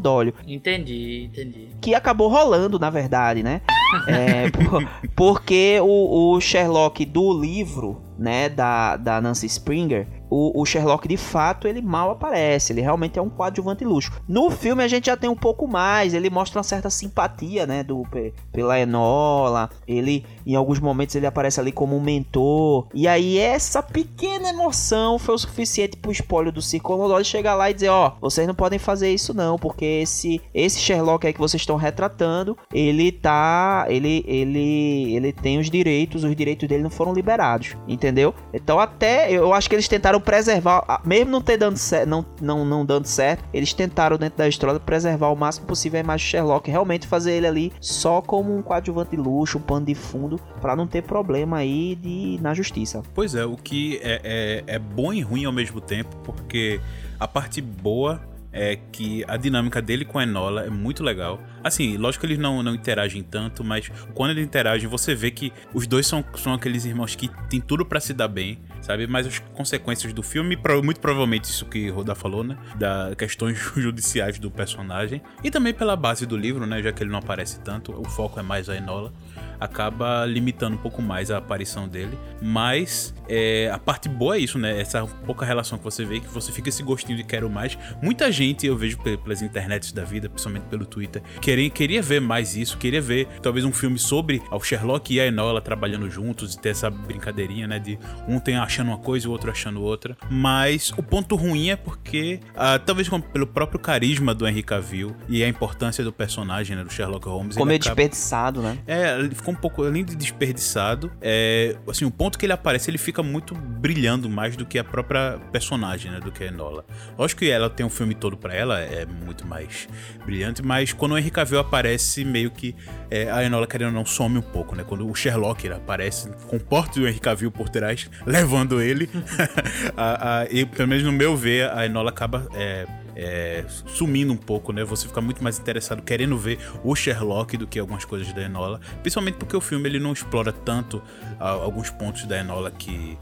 B: Doyle
D: Entendi, entendi.
B: que acabou rolando, na verdade, né? É, por- porque o, o Sherlock do livro, né, da, da Nancy Springer, o, o Sherlock de fato ele mal aparece, ele realmente é um coadjuvante luxo. No filme a gente já tem um pouco mais, ele mostra uma certa simpatia, né, do pe- pela Enola, ele em alguns momentos ele aparece ali como um mentor, e aí essa pequena emoção foi o suficiente pro espólio do Conan Doyle chegar lá e dizer, ó, vocês não podem fazer isso não, porque esse esse Sherlock aí que vocês estão retratando, ele tá, ele ele ele tem os direitos, os direitos dele não foram liberados, entendeu? Então até eu acho que eles tentaram preservar, a- mesmo não ter dando certo, não, não não dando certo, eles tentaram dentro da história preservar o máximo possível a imagem do Sherlock, realmente fazer ele ali só como um coadjuvante de luxo, um pano de fundo, pra não ter problema aí de na justiça.
E: Pois é, o que é, é, é bom e ruim ao mesmo tempo, porque a parte boa é que a dinâmica dele com a Enola é muito legal. Assim, lógico que eles não, não interagem tanto, mas quando eles interagem, você vê que os dois são, são aqueles irmãos que tem tudo pra se dar bem, sabe? Mas as consequências do filme, muito provavelmente isso que Roda falou, né? Da questões judiciais do personagem. E também pela base do livro, né? Já que ele não aparece tanto, o foco é mais a Enola acaba limitando um pouco mais a aparição dele. Mas é, a parte boa é isso, né? Essa pouca relação que você vê, que você fica esse gostinho de quero mais. Muita gente, eu vejo pe- pelas internets da vida, principalmente pelo Twitter, queria, queria ver mais isso, queria ver talvez um filme sobre o Sherlock e a Enola trabalhando juntos e ter essa brincadeirinha, né? De um tem achando uma coisa e o outro achando outra. Mas o ponto ruim é porque, ah, talvez como pelo próprio carisma do Henry Cavill e a importância do personagem, né? Do Sherlock Holmes.
B: Ficou
E: ele
B: meio
E: acaba-
B: desperdiçado, né?
E: é, ele um pouco, além de desperdiçado, é, assim, o ponto que ele aparece, ele fica muito brilhando mais do que a própria personagem, né, do que a Enola. Lógico que ela tem um filme todo pra ela, é muito mais brilhante, mas quando o Henry Cavill aparece, meio que é, a Enola, querendo não, some um pouco, né, quando o Sherlock aparece, com o Henry Cavill por trás, levando ele, a, a- e pelo menos no meu ver, a Enola acaba... é, é, sumindo um pouco, né? Você fica muito mais interessado querendo ver o Sherlock do que algumas coisas da Enola, principalmente porque o filme ele não explora tanto ah, alguns pontos da Enola que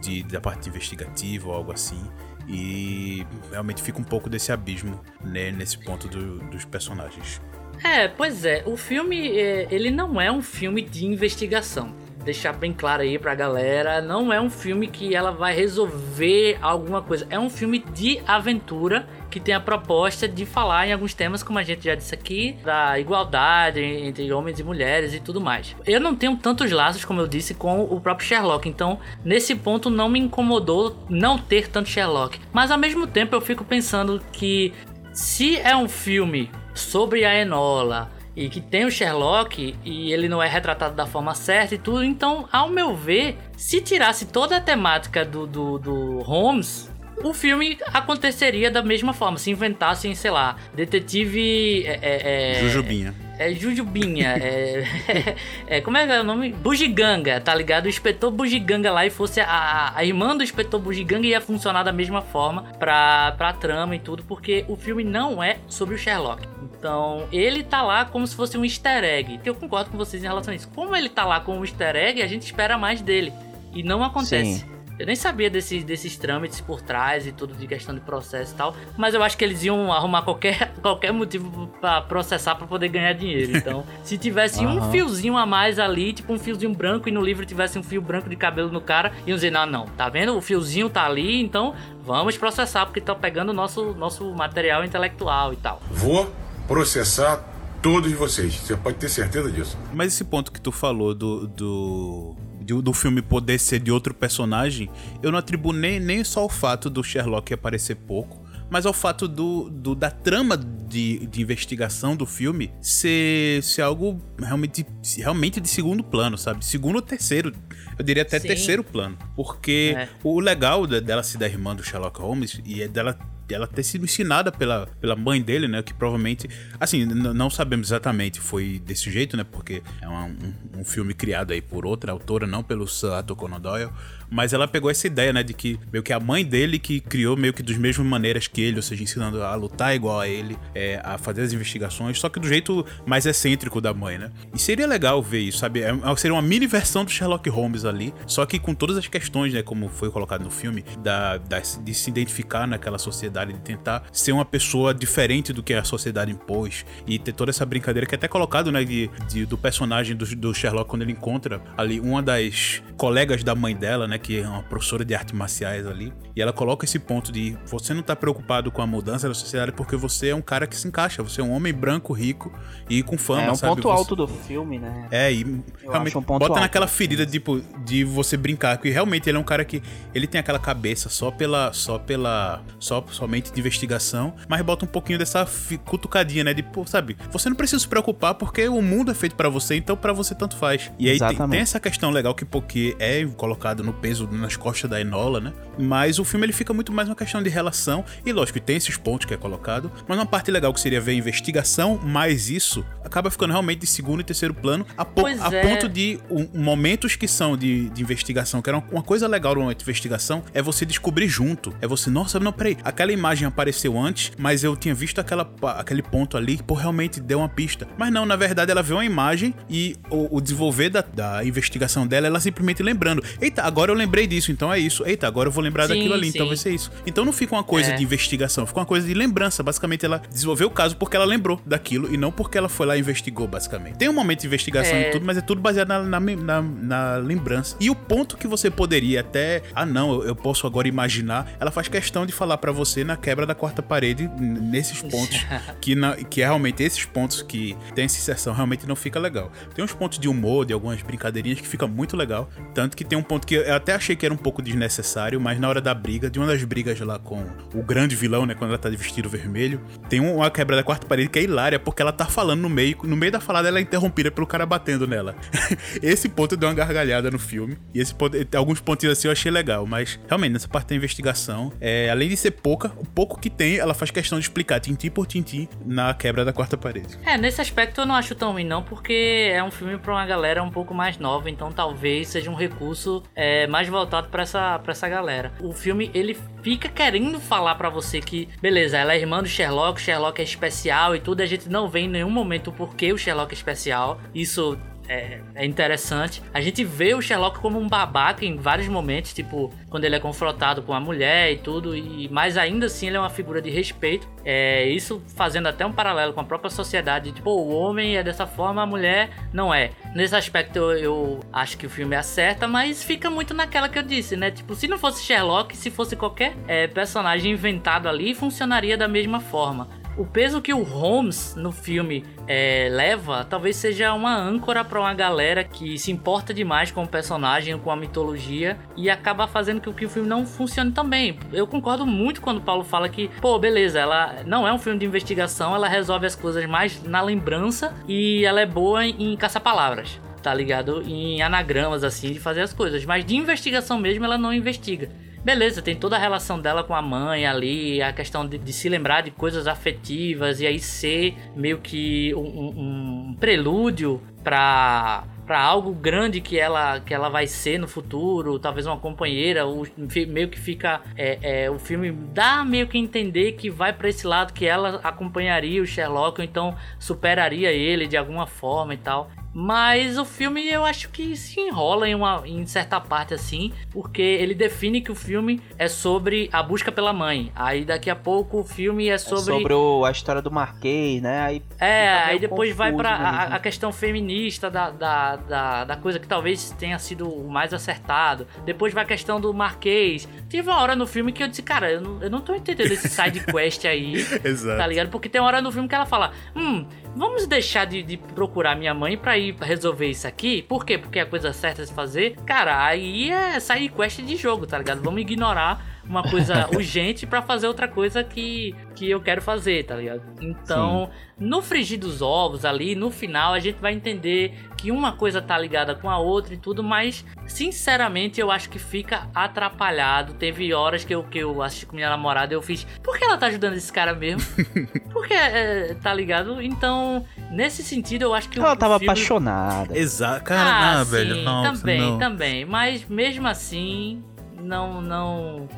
E: de, da parte investigativa ou algo assim. E realmente fica um pouco desse abismo né, nesse ponto do- dos personagens.
D: É, pois é, o filme, é, ele não é um filme de investigação. Deixar bem claro aí pra galera, não é um filme que ela vai resolver alguma coisa. É um filme de aventura que tem a proposta de falar em alguns temas, como a gente já disse aqui, da igualdade entre homens e mulheres e tudo mais. Eu não tenho tantos laços, como eu disse, com o próprio Sherlock, então nesse ponto não me incomodou não ter tanto Sherlock. Mas ao mesmo tempo eu fico pensando que se é um filme sobre a Enola e que tem o Sherlock e ele não é retratado da forma certa e tudo, então, ao meu ver, se tirasse toda a temática do, do, do Holmes, o filme aconteceria da mesma forma. Se inventassem, sei lá, detetive. É, é,
E: é Jujubinha.
D: É Jujubinha. é, é, como é que é o nome? Bugiganga, tá ligado? O inspetor Bugiganga lá e fosse a, a irmã do inspetor Bugiganga ia funcionar da mesma forma pra, pra trama e tudo, porque o filme não é sobre o Sherlock. Então, ele tá lá como se fosse um easter egg. Eu concordo com vocês em relação a isso. Como ele tá lá como um easter egg, a gente espera mais dele. E não acontece. Sim. Eu nem sabia desses, desses trâmites por trás e tudo de questão de processo e tal. Mas eu acho que eles iam arrumar qualquer, qualquer motivo para processar para poder ganhar dinheiro. Então, se tivesse uhum. um fiozinho a mais ali, tipo um fiozinho branco, e no livro tivesse um fio branco de cabelo no cara, iam dizer: não, não, tá vendo? O fiozinho tá ali, então vamos processar, porque tá pegando o nosso, nosso material intelectual e tal.
F: Vou processar todos vocês. Você pode ter certeza disso.
E: Mas esse ponto que tu falou do, do do filme poder ser de outro personagem, eu não atribuo nem, nem só o fato do Sherlock aparecer pouco, mas ao fato do, do da trama de, de, investigação do filme ser, ser algo realmente, realmente de segundo plano, sabe? Segundo ou terceiro. Eu diria até Sim. terceiro plano. Porque é. o legal dela ser da irmã do Sherlock Holmes e é dela ela ter sido ensinada pela, pela mãe dele, né? Que provavelmente, assim, não sabemos exatamente foi desse jeito, né? Porque é um, um, um filme criado aí por outra autora, não pelo Arthur Conan Doyle, mas ela pegou essa ideia, né, de que meio que a mãe dele que criou meio que das mesmas maneiras que ele, ou seja, ensinando a lutar igual a ele, é, a fazer as investigações, só que do jeito mais excêntrico da mãe, né? E seria legal ver isso, sabe? É, é seria uma mini versão do Sherlock Holmes ali, só que com todas as questões, né, como foi colocado no filme, da, da de se identificar naquela sociedade, de tentar ser uma pessoa diferente do que a sociedade impôs e ter toda essa brincadeira que é até colocado, né, de, de do personagem do, do Sherlock quando ele encontra ali uma das colegas da mãe dela, né, que é uma professora de artes marciais ali, e ela coloca esse ponto de você não tá preocupado com a mudança da sociedade porque você é um cara que se encaixa, você é um homem branco, rico e com fama,
B: É um
E: sabe?
B: ponto
E: você...
B: alto do filme, né?
E: É, e Eu realmente um bota alto, naquela ferida tipo de você brincar que realmente ele é um cara que ele tem aquela cabeça só pela só pela só somente de investigação, mas bota um pouquinho dessa cutucadinha, né, de pô, sabe? Você não precisa se preocupar porque o mundo é feito para você, então para você tanto faz. E aí tem, tem, essa questão legal que porque é colocado no peso nas costas da Enola, né? Mas o filme ele fica muito mais uma questão de relação, e lógico, tem esses pontos que é colocado, mas uma parte legal que seria ver a investigação, mais isso, acaba ficando realmente de segundo e terceiro plano, a, po a é. ponto de um, momentos que são de, de investigação, que era uma, uma coisa legal numa investigação, é você descobrir junto. É você, nossa, não, peraí, aquela imagem apareceu antes, mas eu tinha visto aquela, aquele ponto ali, pô, realmente deu uma pista. Mas não, na verdade, ela vê uma imagem e o, o desenvolver da, da investigação dela, ela simplesmente lembrando, eita, agora eu lembrei disso, então é isso. Eita, agora eu vou lembrar sim, daquilo ali, sim. então vai ser isso. Então não fica uma coisa é. de investigação, fica uma coisa de lembrança. Basicamente, ela desenvolveu o caso porque ela lembrou daquilo e não porque ela foi lá e investigou, basicamente. Tem um momento de investigação é. e tudo, mas é tudo baseado na, na, na, na, lembrança. E o ponto que você poderia até. Ah, não, eu, eu posso agora imaginar. Ela faz questão de falar para você na quebra da quarta parede, nesses pontos. que, na, que é realmente esses pontos que tem essa inserção realmente não fica legal. Tem uns pontos de humor, de algumas brincadeirinhas que fica muito legal. Tanto que tem um ponto que eu até achei que era um pouco desnecessário, mas na hora da briga, de uma das brigas lá com o grande vilão, né? Quando ela tá de vestido vermelho, tem uma quebra da quarta parede que é hilária, porque ela tá falando no meio, no meio da falada ela é interrompida pelo cara batendo nela. esse ponto deu uma gargalhada no filme. E esse ponto, alguns pontinhos assim eu achei legal, mas realmente, nessa parte da investigação, é, além de ser pouca, o pouco que tem, ela faz questão de explicar tintim por tintim na quebra da quarta parede.
D: É, nesse aspecto eu não acho tão ruim, não, porque é um filme pra uma galera um pouco mais nova, então talvez seja um recurso é, mais voltado para essa, pra essa galera. O filme, ele fica querendo falar para você que, beleza, ela é irmã do Sherlock, Sherlock é especial e tudo, a gente não vê em nenhum momento o porquê o Sherlock é especial. Isso é, é interessante. A gente vê o Sherlock como um babaca em vários momentos, tipo, quando ele é confrontado com a mulher e tudo, e mas ainda assim ele é uma figura de respeito. É, isso fazendo até um paralelo com a própria sociedade, tipo, o homem é dessa forma, a mulher não é. Nesse aspecto eu, eu acho que o filme acerta, mas fica muito naquela que eu disse, né? Tipo, se não fosse Sherlock, se fosse qualquer é, personagem inventado ali, funcionaria da mesma forma o peso que o Holmes no filme é, leva talvez seja uma âncora para uma galera que se importa demais com o personagem, com a mitologia e acaba fazendo com que o filme não funcione tão bem. Eu concordo muito quando o Paulo fala que, pô, beleza, ela não é um filme de investigação, ela resolve as coisas mais na lembrança e ela é boa em caça-palavras tá ligado? Em anagramas, assim, de fazer as coisas. Mas de investigação mesmo, ela não investiga. Beleza, tem toda a relação dela com a mãe ali, a questão de, de se lembrar de coisas afetivas e aí ser meio que um, um prelúdio para para algo grande que ela que ela vai ser no futuro, talvez uma companheira, o, meio que fica é, é, o filme dá meio que entender que vai para esse lado que ela acompanharia o Sherlock, ou então superaria ele de alguma forma e tal. Mas o filme eu acho que se enrola em, uma, em certa parte assim, porque ele define que o filme é sobre a busca pela mãe. Aí daqui a pouco o filme é sobre.
B: É sobre o, a história do Marquês, né? Aí
D: é, aí depois vai pra a, a, questão feminista da, da, da, da, coisa que talvez tenha sido o mais acertado. Depois vai a questão do Marquês. Tive uma hora no filme que eu disse, cara, eu não, eu não tô entendendo esse side quest aí.
E: Exato.
D: Tá ligado? Porque tem uma hora no filme que ela fala: Hum, vamos deixar de, de procurar minha mãe pra ir resolver isso aqui. Por quê? Porque a coisa certa de fazer. Cara, aí é sair quest de jogo, tá ligado? Vamos ignorar uma coisa urgente para fazer outra coisa que, que eu quero fazer, tá ligado? Então, Sim. no frigir dos ovos ali, no final, a gente vai entender que uma coisa tá ligada com a outra e tudo, mas sinceramente eu acho que fica atrapalhado. Teve horas que eu, que eu assisti com minha namorada e eu fiz, por que ela tá ajudando esse cara mesmo? Porque, é, tá ligado? Então, nesse sentido, eu acho que
B: ela
D: o
B: tava
D: filme...
B: apaixonada.
E: Exato, cara,
D: ah,
E: não,
D: sim,
E: velho, não.
D: Também,
E: não.
D: também, mas mesmo assim, não, não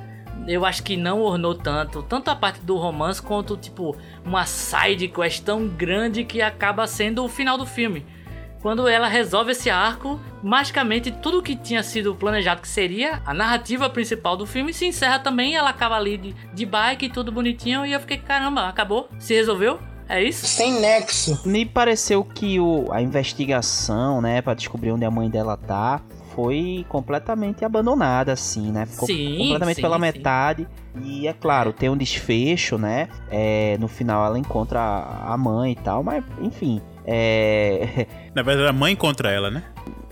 D: eu acho que não ornou tanto, tanto a parte do romance quanto tipo uma side quest tão grande que acaba sendo o final do filme. Quando ela resolve esse arco, magicamente tudo que tinha sido planejado que seria a narrativa principal do filme se encerra também. Ela acaba ali de, de bike, tudo bonitinho, e eu fiquei, caramba, acabou? Se resolveu? É isso?
G: Sem nexo.
B: Me pareceu que o, a investigação, né, para descobrir onde a mãe dela tá, foi completamente abandonada, assim, né? Ficou
D: sim,
B: completamente
D: sim,
B: pela
D: sim.
B: metade. E é claro, tem um desfecho, né? É, no final ela encontra a mãe e tal, mas enfim. É...
E: Na verdade, a mãe contra ela, né?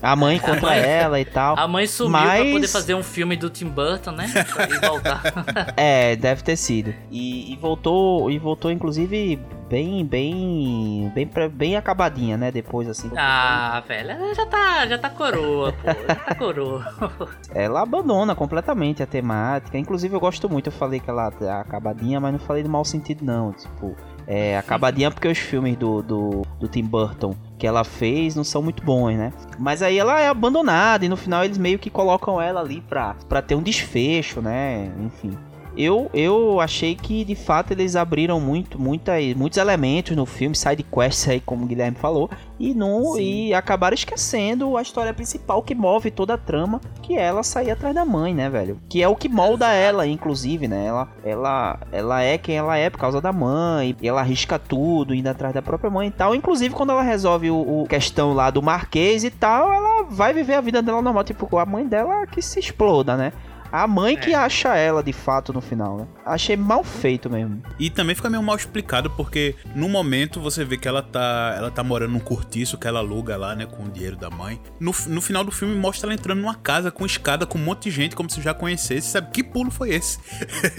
B: A mãe contra
D: mãe-
B: ela e tal.
D: A mãe sumiu
B: Mas-
D: pra poder fazer um filme do Tim Burton, né? E voltar.
B: É, deve ter sido. E, e voltou, e voltou inclusive bem, bem, bem, bem acabadinha, né? Depois assim.
D: ah, velho, ela já tá, já tá coroa, pô. Já tá coroa.
B: Ela abandona completamente a temática. Inclusive eu gosto muito. Eu falei que ela é acabadinha, mas não falei no mau sentido não. Tipo, é acabadinha porque os filmes do, do, do Tim Burton que ela fez não são muito bons, né? Mas aí ela é abandonada e no final eles meio que colocam ela ali pra, pra ter um desfecho, né? Enfim. Eu, eu achei que de fato eles abriram muito, muita, muitos elementos no filme, side quests aí, como o Guilherme falou, e, não, e acabaram esquecendo a história principal que move toda a trama, que é ela sair atrás da mãe, né, velho? Que é o que molda ela, inclusive, né? Ela, ela, ela é quem ela é por causa da mãe, ela arrisca tudo, indo atrás da própria mãe e tal. Inclusive, quando ela resolve o, o questão lá do Marquês e tal, ela vai viver a vida dela normal, tipo, a mãe dela que se exploda, né? A mãe que acha ela de fato no final, né? Achei mal feito mesmo.
E: E também fica meio mal explicado, porque no momento você vê que ela tá, ela tá morando num cortiço que ela aluga lá, né, com o dinheiro da mãe. No, no final do filme mostra ela entrando numa casa com escada, com um monte de gente, como se já conhecesse. Sabe que pulo foi esse?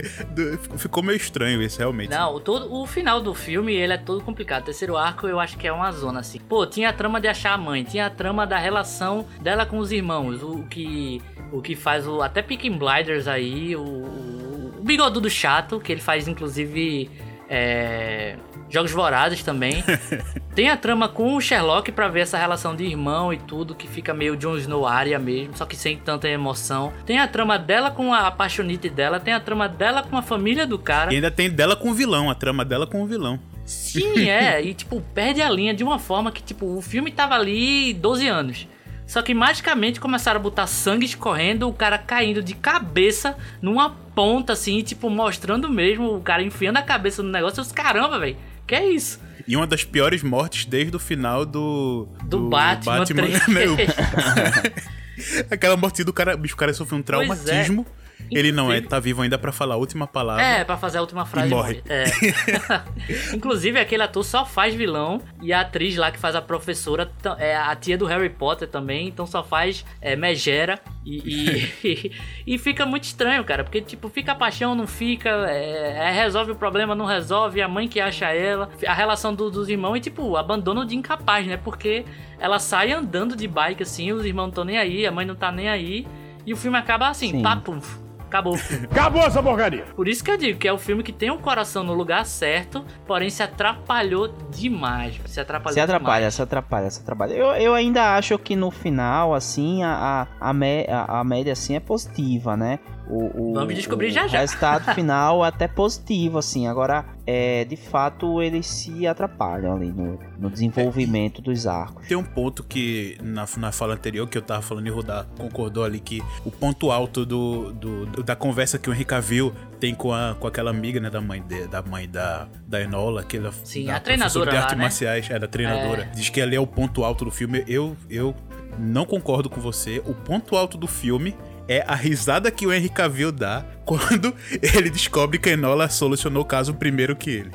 E: Ficou meio estranho esse, realmente.
D: Não, o todo, o final do filme, ele é todo complicado. O terceiro arco, eu acho que é uma zona, assim. Pô, tinha a trama de achar a mãe, tinha a trama da relação dela com os irmãos, o que o que faz o até Peaky Blinders aí, o, o, o bigodudo chato, que ele faz, inclusive, é, Jogos Vorazes também. Tem a trama com o Sherlock pra ver essa relação de irmão e tudo, que fica meio Jon Snow área mesmo, só que sem tanta emoção. Tem a trama dela com a apaixonite dela, tem a trama dela com a família do cara.
E: E ainda tem dela com o vilão, a trama dela com o vilão.
D: Sim, é. E, tipo, perde a linha de uma forma que, tipo, o filme tava ali 12 anos. Só que magicamente começaram a botar sangue escorrendo, o cara caindo de cabeça numa ponta, assim, tipo, mostrando mesmo o cara enfiando a cabeça no negócio. Eu disse, caramba, velho, que é isso?
E: E uma das piores mortes desde o final do.
D: Do Batman 3.
E: né? Aquela morte do cara. Bicho, o cara sofreu um
D: Pois é.
E: Ele não é, tá vivo ainda pra falar a última palavra.
D: É, pra fazer a última frase.
E: E morre.
D: É. Inclusive, aquele ator só faz vilão. E a atriz lá que faz a professora é a tia do Harry Potter também. Então só faz é, megera. E, e, e fica muito estranho, cara. Porque, tipo, fica paixão, não fica. é, é, resolve o problema, não resolve. A mãe que acha ela. A relação do- dos irmãos. E, tipo, abandono de incapaz, né? Porque ela sai andando de bike assim. Os irmãos não estão nem aí. A mãe não tá nem aí. E o filme acaba assim,
B: Sim.
D: papum. Acabou o filme.
F: Acabou essa porcaria.
D: Por isso que eu digo que é o filme que tem o coração no lugar certo, porém se atrapalhou demais. Se atrapalhou
B: Se atrapalha,
D: demais.
B: se atrapalha, se atrapalha. Eu, eu ainda acho que no final, assim, a, a, a, mé- a- a média, assim, é positiva, né? O, o-
D: Vamos descobrir
B: o
D: já já.
B: resultado final é até positivo, assim. Agora, é, de fato, eles se atrapalham ali no, no desenvolvimento dos arcos.
E: Tem um ponto que na, na fala anterior que eu tava falando e o Rudá concordou ali que o ponto alto do, do- do- da conversa que o Henrique Cavill tem com, a, com aquela amiga né, da mãe de- da mãe da, da Enola, aquela
D: Sim,
E: da
D: a treinadora
E: de
D: lá,
E: artes
D: né?
E: marciais, é da treinadora. Diz que ali é o ponto alto do filme. Eu eu não concordo com você. O ponto alto do filme é a risada que o Henry Cavill dá quando ele descobre que a Enola solucionou o caso primeiro que ele.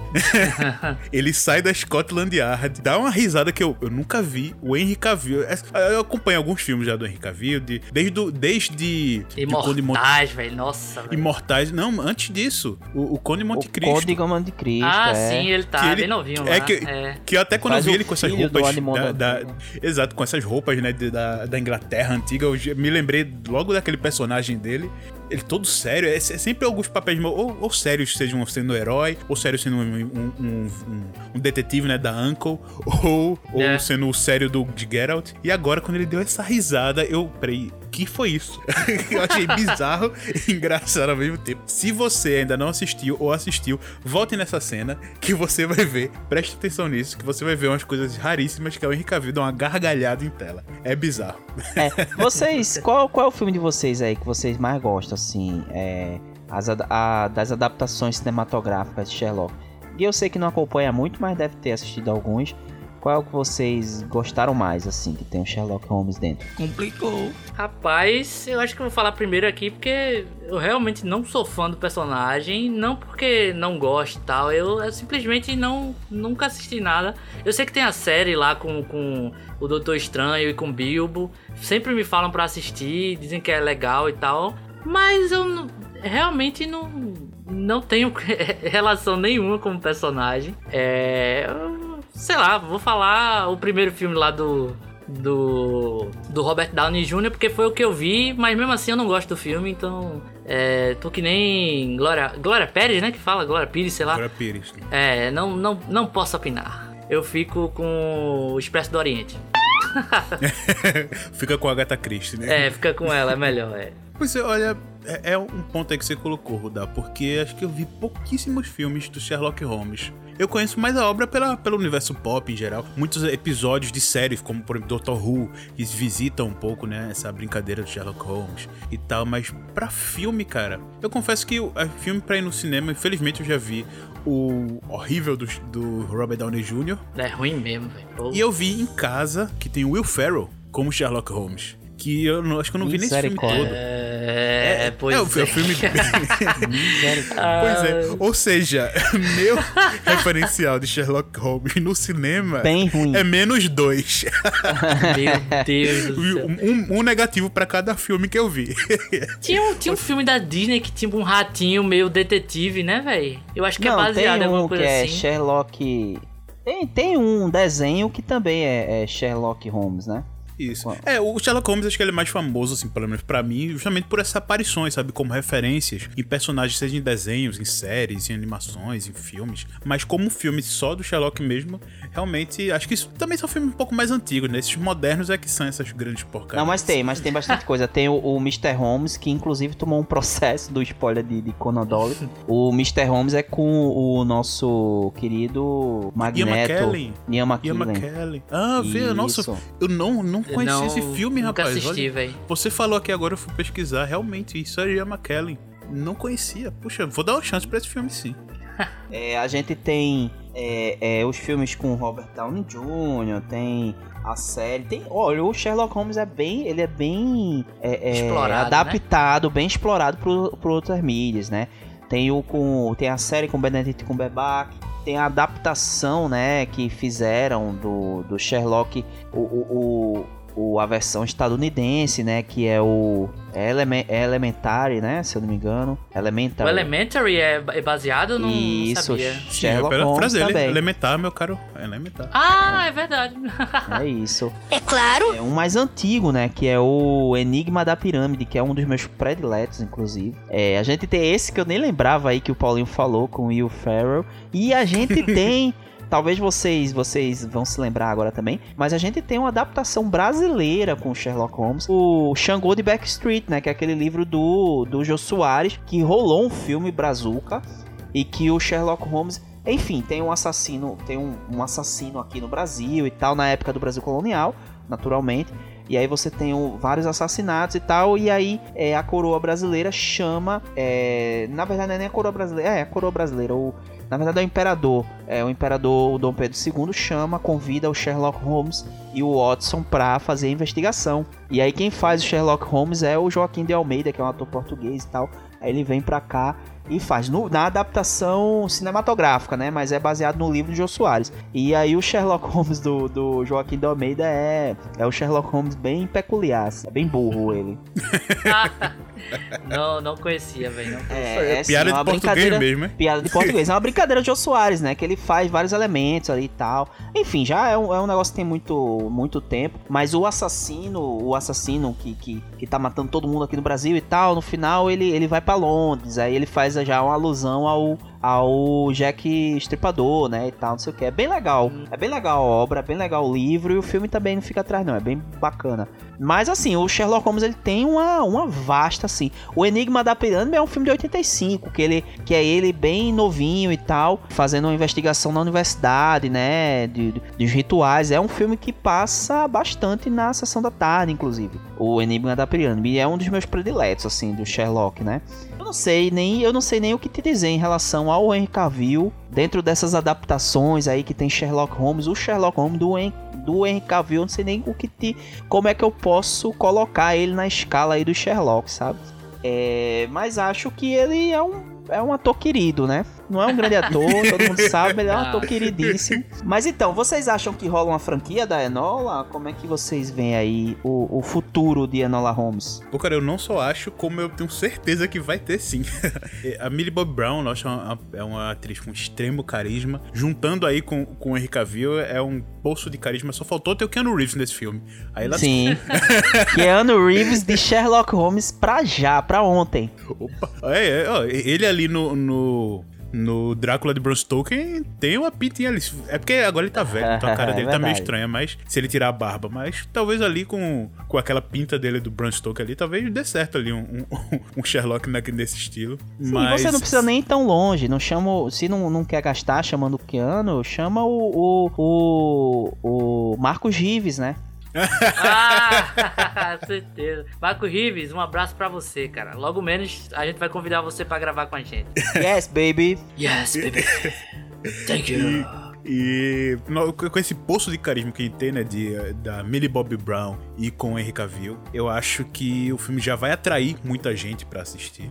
E: ele sai da Scotland Yard, dá uma risada que eu, eu nunca vi. O Henry Cavill. é- Eu acompanho alguns filmes já do Henry Cavill, de, desde, o- desde de, de Conde Monte-
D: Imortais, velho. Nossa, velho.
E: Imortais. Não, antes disso, o, o Conde Monte
B: o
E: Cristo.
B: Código Monte Cristo,
D: Ah,
B: é.
D: sim, ele tá
E: que ele-
D: bem novinho
E: é
D: lá.
E: que,
D: é.
E: que até quando
B: Faz
E: eu vi
B: o
E: ele com essas
B: do
E: roupas da, da-
B: Antigo.
E: exato com essas roupas né de- da, da Inglaterra antiga eu me lembrei logo daquele personagem dele ele todo sério é, é sempre alguns papéis ou, ou sérios sejam sendo um herói ou sérios sendo um, um, um- detetive né da Uncle ou, ou
D: É.
E: sendo o sério do de Geralt e agora quando ele deu essa risada eu peraí que foi isso? eu achei bizarro e engraçado ao mesmo tempo. Se você ainda não assistiu ou assistiu, volte nessa cena que você vai ver. Preste atenção nisso, que você vai ver umas coisas raríssimas que é o Henrique Cavill dar uma gargalhada em tela. É bizarro.
B: É, vocês, qual, qual é o filme de vocês aí que vocês mais gostam, assim, é, as a- das adaptações cinematográficas de Sherlock? E eu sei que não acompanha muito, mas deve ter assistido alguns. Qual é o que vocês gostaram mais, assim, que tem o Sherlock Holmes dentro?
G: Complicou.
D: Rapaz, eu acho que eu vou falar primeiro aqui porque eu realmente não sou fã do personagem, não porque não gosto e tal, eu, eu simplesmente não nunca assisti nada. Eu sei que tem a série lá com, com o Doutor Estranho e com o Bilbo, sempre me falam pra assistir, dizem que é legal e tal, mas eu não- realmente não não tenho relação nenhuma com o personagem. É, eu- sei lá, vou falar o primeiro filme lá do do, do Robert Downey Jr., porque foi o que eu vi, mas mesmo assim eu não gosto do filme, então. É, tô que nem Glória, Glória Pérez, né? Que fala, Glória Pires, sei lá.
E: Agora Pires.
D: É, não, não, não posso opinar. Eu fico com o Expresso do Oriente.
E: Fica com a Agatha Christie, né?
D: É, fica com ela, é melhor, é.
E: Pois é, olha, é, é um ponto aí que você colocou, Rudá, porque acho que eu vi pouquíssimos filmes do Sherlock Holmes. Eu conheço mais a obra pela, pelo universo pop em geral. Muitos episódios de séries, como por exemplo Doctor Who, que visitam um pouco, né, essa brincadeira do Sherlock Holmes e tal. Mas pra filme, cara, eu confesso que o a filme pra ir no cinema, infelizmente eu já vi o horrível do, do Robert Downey Jr.
D: É ruim mesmo, velho.
E: E eu vi em casa que tem o Will Ferrell como Sherlock Holmes. Que eu não, acho que eu não vi nesse filme todo.
D: É, pois
E: é,
D: é.
E: o, é o filme.
B: Misericórdia.
E: Pois é. Ou seja, meu referencial de Sherlock Holmes no cinema
B: Bem ruim.
E: é menos dois.
D: Meu Deus do céu.
E: Um, um negativo pra cada filme que eu vi.
D: Tinha um, tinha um filme da Disney que tinha um ratinho meio detetive, né, velho? Eu acho que
B: Não,
D: é baseado em
B: tem
D: alguma
B: um
D: coisa
B: que é
D: assim.
B: Sherlock... Tem, tem um desenho que também é, é Sherlock Holmes, né?
E: Isso. É, o Sherlock Holmes acho que ele é mais famoso, assim, pelo menos pra mim, justamente por essas aparições, sabe? Como referências em personagens, seja em desenhos, em séries, em animações, em filmes. Mas como filme só do Sherlock mesmo, realmente, acho que isso também são filmes um pouco mais antigos, né? Esses modernos é que são essas grandes porcarias.
B: Não, mas tem, mas tem bastante coisa. Tem o, o Mr. Holmes, que inclusive tomou um processo do spoiler de, de Conan Doyle. O Mr. Holmes é com o nosso querido Magneto.
E: Ian McKellen.
B: Ian
E: Ian
B: McKellen.
E: Ah, vê, nossa, eu não, não conheci
D: Não,
E: esse filme,
D: nunca
E: rapaz.
D: assisti,
E: Olha, você falou aqui agora, eu fui pesquisar. Realmente, isso é Ian McKellen. Não conhecia. Puxa, vou dar uma chance pra esse filme sim.
B: É, a gente tem é, é, os filmes com Robert Downey Jr., tem a série, tem, olha, o Sherlock Holmes é bem, ele é bem é, é,
D: Explorado, né?
B: adaptado, bem explorado pro, pro outras mídias, né? Tem o com, tem a série com Benedict Cumberbatch, tem a adaptação, né, que fizeram do, do Sherlock, o, o, o, a versão estadunidense, né, que é o Eleme- Elementary, né, se eu não me engano,
D: O
B: Elementary.
D: Elementary é é baseado? Não
B: Isso,
D: sabia.
B: Sherlock
E: pela
B: Holmes
E: frase dele,
B: também.
E: elementar, meu caro. Elementar.
D: Ah, é verdade.
B: É isso. É claro. É um mais antigo, né? Que é o Enigma da Pirâmide, que é um dos meus prediletos, inclusive. É, a gente tem esse que eu nem lembrava aí que o Paulinho falou com o Will Ferrell. E a gente tem. Talvez vocês vocês vão se lembrar agora também, mas a gente tem uma adaptação brasileira com Sherlock Holmes, o Xangô de Backstreet, né, que é aquele livro do do Jô Soares, que rolou um filme Brazuca e que o Sherlock Holmes enfim, tem um assassino, tem um, um assassino aqui no Brasil e tal, na época do Brasil colonial, naturalmente. E aí você tem o- vários assassinatos e tal, e aí é, a coroa brasileira chama. é, na verdade, não é nem a coroa brasileira, é a coroa brasileira. O, na verdade, é o imperador. É, o imperador o Dom Pedro II chama, convida o Sherlock Holmes e o Watson pra fazer a investigação. E aí quem faz o Sherlock Holmes é o Joaquim de Almeida, que é um ator português e tal. Aí ele vem pra cá e faz no- na adaptação cinematográfica, né? Mas é baseado no livro de Jô Soares. E aí o Sherlock Holmes do, do Joaquim de Almeida é, é o Sherlock Holmes bem peculiar, assim, é bem burro ele.
D: não, não conhecia, velho.
B: É, é assim,
E: Piada
B: uma
E: de português mesmo, é?
B: Piada de português. É uma brincadeira de Jô Soares, né? Que ele faz vários elementos ali e tal. Enfim, já é um, é um negócio que tem muito, muito tempo. Mas o assassino, o assassino que, que, que tá matando todo mundo aqui no Brasil e tal, no final ele, ele vai pra Londres. Aí ele faz já uma alusão ao, ao Jack Estripador, né? E tal, não sei o que. É bem legal. É bem legal a obra, é bem legal o livro. E o filme também não fica atrás, não. É bem bacana. Mas assim, o Sherlock Holmes ele tem uma, uma vasta assim. O Enigma da Pirâmide é um filme de 85, que ele que é ele bem novinho e tal, fazendo uma investigação na universidade, né, de, de- dos rituais. É um filme que passa bastante na sessão da tarde, inclusive. O Enigma da Pirâmide E é um dos meus prediletos assim do Sherlock, né? Não sei nem eu não sei nem o que te dizer em relação ao Henry Cavill dentro dessas adaptações aí que tem Sherlock Holmes, o Sherlock Holmes do Hen- do Henry Cavill, não sei nem o que te como é que eu posso colocar ele na escala aí do Sherlock, sabe? É, mas acho que ele é um, é um ator querido, né? Não é um grande ator, todo mundo sabe, ele é um ator queridíssimo. Mas então, vocês acham que rola uma franquia da Enola? Como é que vocês veem aí o, o futuro de Enola Holmes?
E: Pô, cara, eu não só acho, como eu tenho certeza que vai ter sim. a Millie Bob Brown, eu acho uma- é uma atriz com extremo carisma. Juntando aí com, com o Henry Cavill, é um poço de carisma. Só faltou ter o Keanu Reeves nesse filme. Aí ela
B: Sim. Keanu Reeves de Sherlock Holmes pra já, pra ontem.
E: Opa. É, é, ó, ele ali no, no, no Drácula de Bram Stoker tem uma pintinha ali. É porque agora ele tá velho, então a cara
B: É
E: dele tá meio estranha, mas se ele tirar a barba, mas talvez ali com, com aquela pinta dele do Bram Stoker ali, talvez dê certo ali um, um, um Sherlock nesse estilo.
B: Sim,
E: mas
B: você não precisa nem ir tão longe. Não chama, se não, não quer gastar chamando o Keanu, chama o, o, o, o Marcos Rives, né?
D: Ah, certeza. Marco Rives, um abraço pra você, cara. Logo menos a gente vai convidar você pra gravar com a gente.
B: Yes, baby.
D: Yes, baby. Thank you.
E: E no- com esse poço de carisma que a gente tem, né, de, da Millie Bobby Brown e com o Henry Cavill, eu acho que o filme já vai atrair muita gente pra assistir.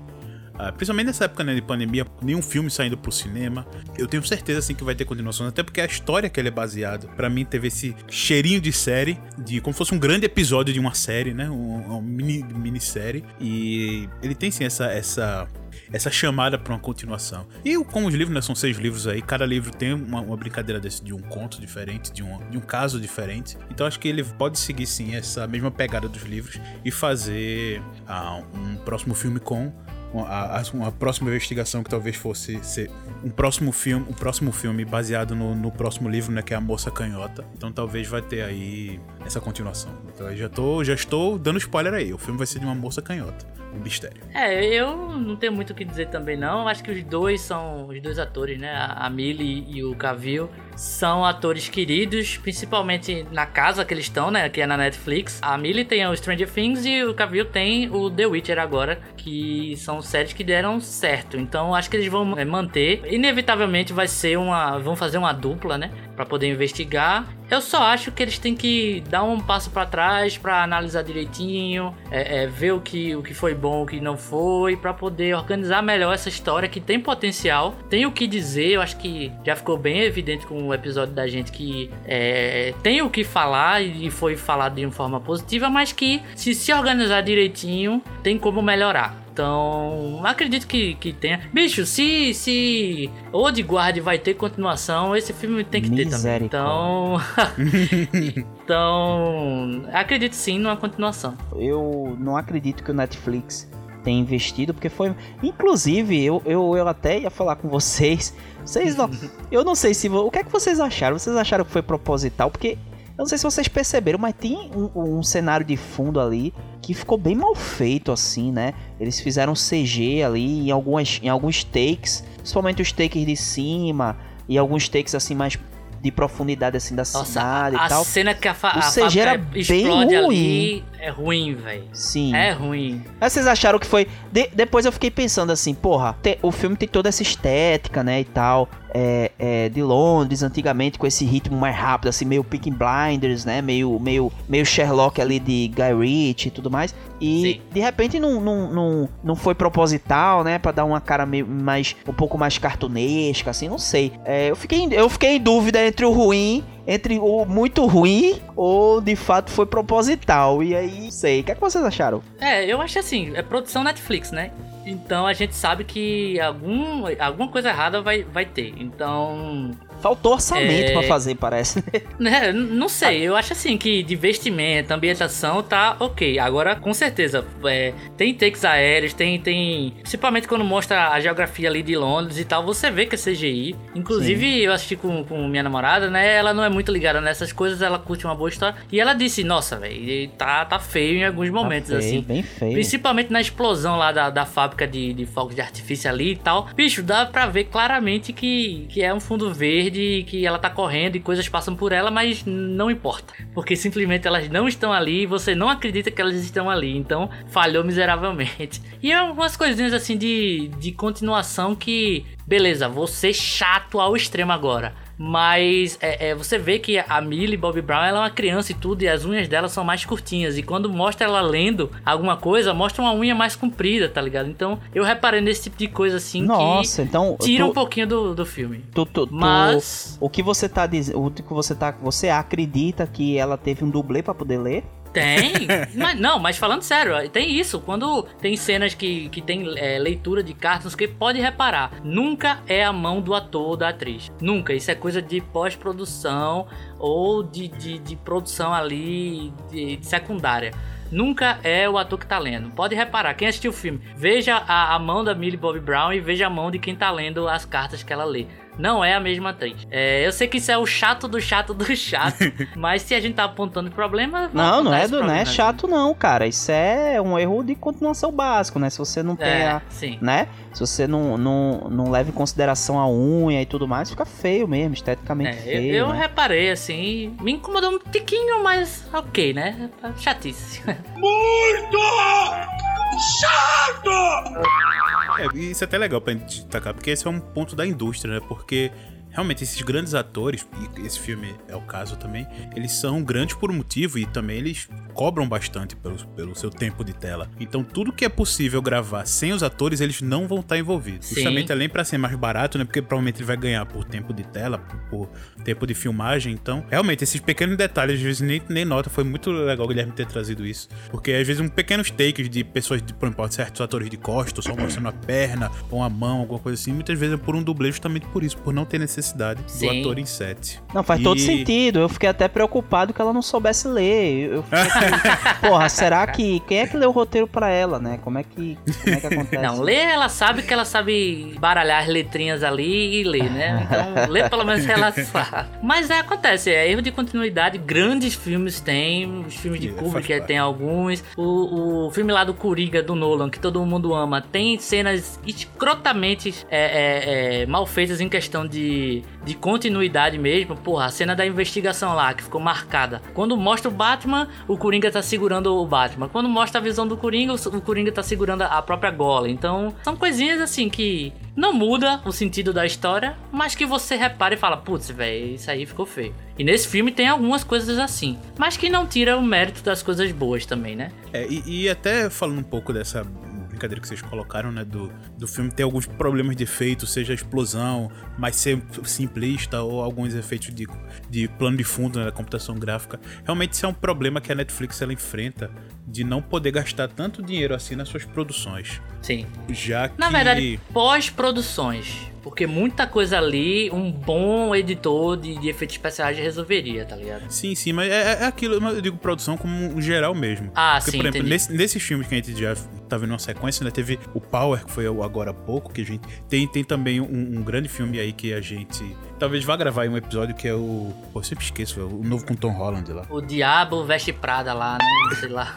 E: Ah, principalmente nessa época né, de pandemia, nenhum filme saindo pro cinema. Eu tenho certeza assim que vai ter continuação, até porque a história que ele é baseado, pra mim teve esse cheirinho de série, de como se fosse um grande episódio de uma série, né? Um, uma mini minissérie. E ele tem sim essa essa essa chamada para uma continuação. E como os livros, né, são seis livros aí, cada livro tem uma, uma brincadeira desse de um conto diferente, de um, de um caso diferente. Então acho que ele pode seguir sim essa mesma pegada dos livros e fazer ah, um próximo filme com uma, uma, próxima investigação que talvez fosse ser um próximo filme, um próximo filme baseado no, no, próximo livro, né, que é a Moça Canhota. Então talvez vai ter aí essa continuação. Então já tô, já estou dando spoiler aí. O filme vai ser de uma moça canhota um mistério.
D: É, eu não tenho muito o que dizer também não. Acho que os dois são os dois atores, né? A Millie e o Cavill são atores queridos, principalmente na casa que eles estão, né? Que é na Netflix. A Millie tem o Stranger Things e o Cavill tem o The Witcher agora, que são séries que deram certo. Então acho que eles vão é, manter. Inevitavelmente vai ser uma, vão fazer uma dupla, né? Para poder investigar. Eu só acho que eles têm que dar um passo para trás para analisar direitinho, é, é, ver o que, o que foi bom, o que não foi, para poder organizar melhor essa história que tem potencial, tem o que dizer. Eu acho que já ficou bem evidente com o episódio da gente que é, tem o que falar e foi falado de uma forma positiva, mas que se se organizar direitinho tem como melhorar. Então, acredito que, que tenha. Bicho, se, se Old Guard vai ter continuação, esse filme tem que ter também. Então. então. Acredito sim numa continuação.
B: Eu não acredito que o Netflix tenha investido, porque foi. Inclusive, eu, eu, eu até ia falar com vocês. Vocês não. eu não sei se. O que é que vocês acharam? Vocês acharam que foi proposital? Porque eu não sei se vocês perceberam, mas tem um, um, cenário de fundo ali que ficou bem mal feito, assim, né? Eles fizeram CG ali em, algumas, em alguns takes, principalmente os takes de cima e alguns takes assim mais de profundidade assim da Nossa, cidade a, e tal.
D: A cena que a, fa
B: o CG era bem ruim. ali
D: é ruim, velho.
B: Sim.
D: É ruim.
B: Mas vocês acharam que foi. De, depois eu fiquei pensando assim, porra, o filme tem toda essa estética, né? E tal. É, é, de Londres, antigamente, com esse ritmo mais rápido, assim, meio Picking Blinders, né? Meio, meio, meio Sherlock ali de Guy Ritchie e tudo mais. E Sim. de repente não, não, não, não foi proposital, né? Pra dar uma cara meio mais. um pouco mais cartunesca, assim, não sei. É, eu, fiquei, eu fiquei em dúvida entre o ruim entre o muito ruim ou de fato foi proposital. E aí, sei. O que, é que vocês acharam?
D: É, eu acho assim, é produção Netflix, né? Então a gente sabe que algum, alguma coisa errada vai, vai ter. Então
B: Faltou orçamento é... para fazer, parece.
D: Né? Não sei, eu acho assim que de vestimenta, ambientação tá ok. Agora, com certeza, é, tem takes aéreos, tem, tem. Principalmente quando mostra a geografia ali de Londres e tal, você vê que é CGI. Inclusive, Sim. eu assisti com, com minha namorada, né? Ela não é muito ligada nessas coisas, ela curte uma boa história. E ela disse: Nossa, velho, tá, tá feio em alguns tá momentos,
B: tá
D: feio, assim.
B: Bem feio.
D: Principalmente na explosão lá da, da fábrica de, de fogos de artifício ali e tal. Bicho, dá pra ver claramente que, que é um fundo verde que ela tá correndo e coisas passam por ela, mas não importa. Porque simplesmente elas não estão ali e você não acredita que elas estão ali. Então falhou miseravelmente. E é umas coisinhas assim de, de continuação que. Beleza, ser chato ao extremo agora. Mas é, é, você vê que a Millie Bobby Brown ela é uma criança e tudo, e as unhas dela são mais curtinhas. E quando mostra ela lendo alguma coisa, mostra uma unha mais comprida, tá ligado? Então eu reparei nesse tipo de coisa assim
B: Nossa,
D: que
B: então,
D: tira tu, um pouquinho do, do filme.
B: Tu, tu, Mas. o que você tá dizendo. O que você tá. Você acredita que ela teve um dublê para poder ler?
D: Tem. mas, não, mas falando sério, tem isso. Quando tem cenas que, que tem é, leitura de cartas, que pode reparar. Nunca é a mão do ator ou da atriz. Nunca. Isso é coisa de pós-produção ou de, de, de, produção ali de, de secundária nunca é o ator que tá lendo. Pode reparar, quem assistiu o filme, veja a, a, mão da Millie Bobby Brown e veja a mão de quem tá lendo as cartas que ela lê não é a mesma atriz. É, eu sei que isso é o chato do chato do chato, mas se a gente tá apontando problema.
B: Não, não é, do, não é chato, não, cara. Isso é um erro de continuação básico, né? Se você não tem é, a. Sim. Né? Se você não, não, não leva em consideração a unha e tudo mais, fica feio mesmo, esteticamente é, feio.
D: Eu, eu
B: né?
D: reparei, assim, me incomodou um tiquinho, mas ok, né? Chatice.
F: Muito! Chato!
E: É, isso é até legal pra gente destacar, porque esse é um ponto da indústria, né? Porque आपके realmente esses grandes atores, e esse filme é o caso também, eles são grandes por um motivo e também eles cobram bastante pelo, pelo seu tempo de tela. Então tudo que é possível gravar sem os atores, eles não vão estar envolvidos.
D: Sim.
E: Justamente além pra ser mais barato, né? Porque provavelmente ele vai ganhar por tempo de tela, por, por tempo de filmagem. Então, realmente, esses pequenos detalhes, às vezes nem, nem nota. Foi muito legal o Guilherme ter trazido isso. Porque às vezes um pequenos takes de pessoas, de, por exemplo, certos atores de costas, só mostrando a perna ou a mão, alguma coisa assim, muitas vezes é por um dublê justamente por isso, por não ter necessidade
D: Sim.
E: do ator em set.
B: Não, faz
E: E-
B: todo sentido. Eu fiquei até preocupado que ela não soubesse ler. Eu fiquei assim, porra, será que. Quem é que leu o roteiro pra ela, né? Como é que, como é que acontece?
D: Não, ler ela sabe que ela sabe baralhar as letrinhas ali e ler, né? Então, ler pelo menos ela sabe. Mas é, acontece, é erro de continuidade. Grandes filmes tem, os filmes de
E: É,
D: Kubrick tem alguns. O, o filme lá do Coringa, do Nolan, que todo mundo ama, tem cenas escrotamente é, é, é, mal feitas em questão de, de continuidade mesmo. Porra, a cena da investigação lá, que ficou marcada. Quando mostra o Batman, o Coringa tá segurando o Batman. Quando mostra a visão do Coringa, o Coringa tá segurando a própria gola. Então, são coisinhas assim que não muda o sentido da história, mas que você repara e fala, putz, velho, isso aí ficou feio. E nesse filme tem algumas coisas assim, mas que não tira o mérito das coisas boas também, né?
E: É, e, e até falando um pouco dessa brincadeira que vocês colocaram, né, do, do filme ter alguns problemas de efeito, seja a explosão, mas ser simplista ou alguns efeitos de, de plano de fundo, né, da computação gráfica. Realmente isso é um problema que a Netflix ela enfrenta de não poder gastar tanto dinheiro assim nas suas produções.
D: Sim.
E: Já que
D: Na verdade, pós-produções. Porque muita coisa ali, um bom editor de, de efeitos especiais resolveria, tá ligado?
E: Sim, sim, mas é, é aquilo, mas eu digo produção como um geral mesmo.
D: Ah,
E: Porque,
D: sim,
E: por exemplo, nesse, nesses filmes que a gente já tá vendo uma sequência, né? Teve o Power, que foi o agora há pouco, que a gente. Tem, tem também um, um grande filme aí que a gente. Talvez vá gravar aí um episódio que é o. Pô, eu sempre esqueço, é o novo com Tom Holland lá.
D: O diabo veste Prada lá, né? Sei lá.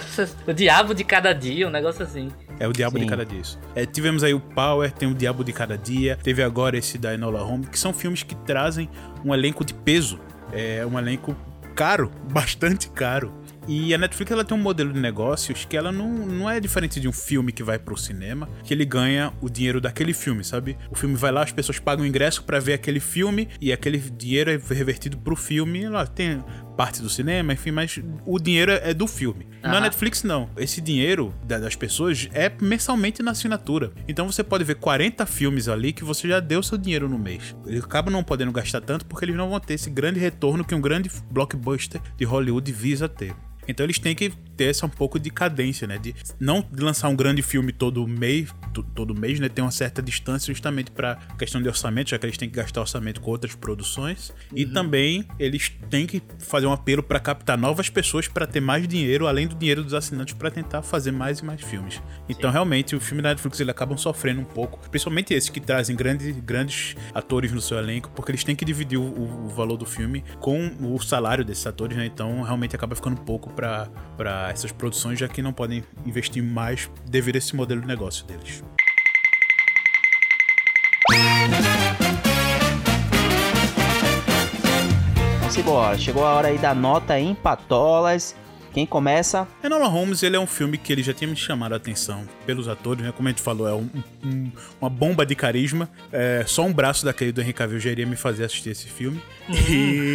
D: o diabo de cada dia, um negócio assim.
E: É o Diabo
B: Sim.
E: de Cada Dia. isso. É, tivemos aí o Power, tem o Diabo de Cada Dia, teve agora esse da Enola Holmes, que são filmes que trazem um elenco de peso. É um elenco caro, bastante caro. E a Netflix ela tem um modelo de negócios que ela não, não é diferente de um filme que vai pro cinema, que ele ganha o dinheiro daquele filme, sabe? O filme vai lá, as pessoas pagam o ingresso pra ver aquele filme e aquele dinheiro é revertido pro filme. Lá tem parte do cinema, enfim, mas o dinheiro é do filme. Na
D: Aham.
E: Netflix não. Esse dinheiro da- das pessoas é mensalmente na assinatura. Então você pode ver 40 filmes ali que você já deu seu dinheiro no mês. Eles acabam não podendo gastar tanto porque eles não vão ter esse grande retorno que um grande blockbuster de Hollywood visa ter. Então eles têm que ter essa um pouco de cadência, né? De não lançar um grande filme todo mês, to- todo mês, né? Ter uma certa distância justamente para questão de orçamento, já que eles têm que gastar orçamento com outras produções. E também eles têm que fazer um apelo para captar novas pessoas para ter mais dinheiro, além do dinheiro dos assinantes, para tentar fazer mais e mais filmes. Então realmente o filme da Netflix ele acabam sofrendo um pouco, principalmente esses que trazem grandes, grandes atores no seu elenco, porque eles têm que dividir o, o valor do filme com o salário desses atores, né? Então realmente acaba ficando pouco para essas produções, já que não podem investir mais devido a esse modelo de negócio deles.
B: Vamos embora. Chegou a hora aí da nota em patolas. Quem começa?
E: Enola Holmes, ele é um filme que ele já tinha me chamado a atenção pelos atores, né? Como a gente falou, é um- um- uma bomba de carisma. É, só um braço daquele do Henry Cavill já iria me fazer assistir esse filme. E,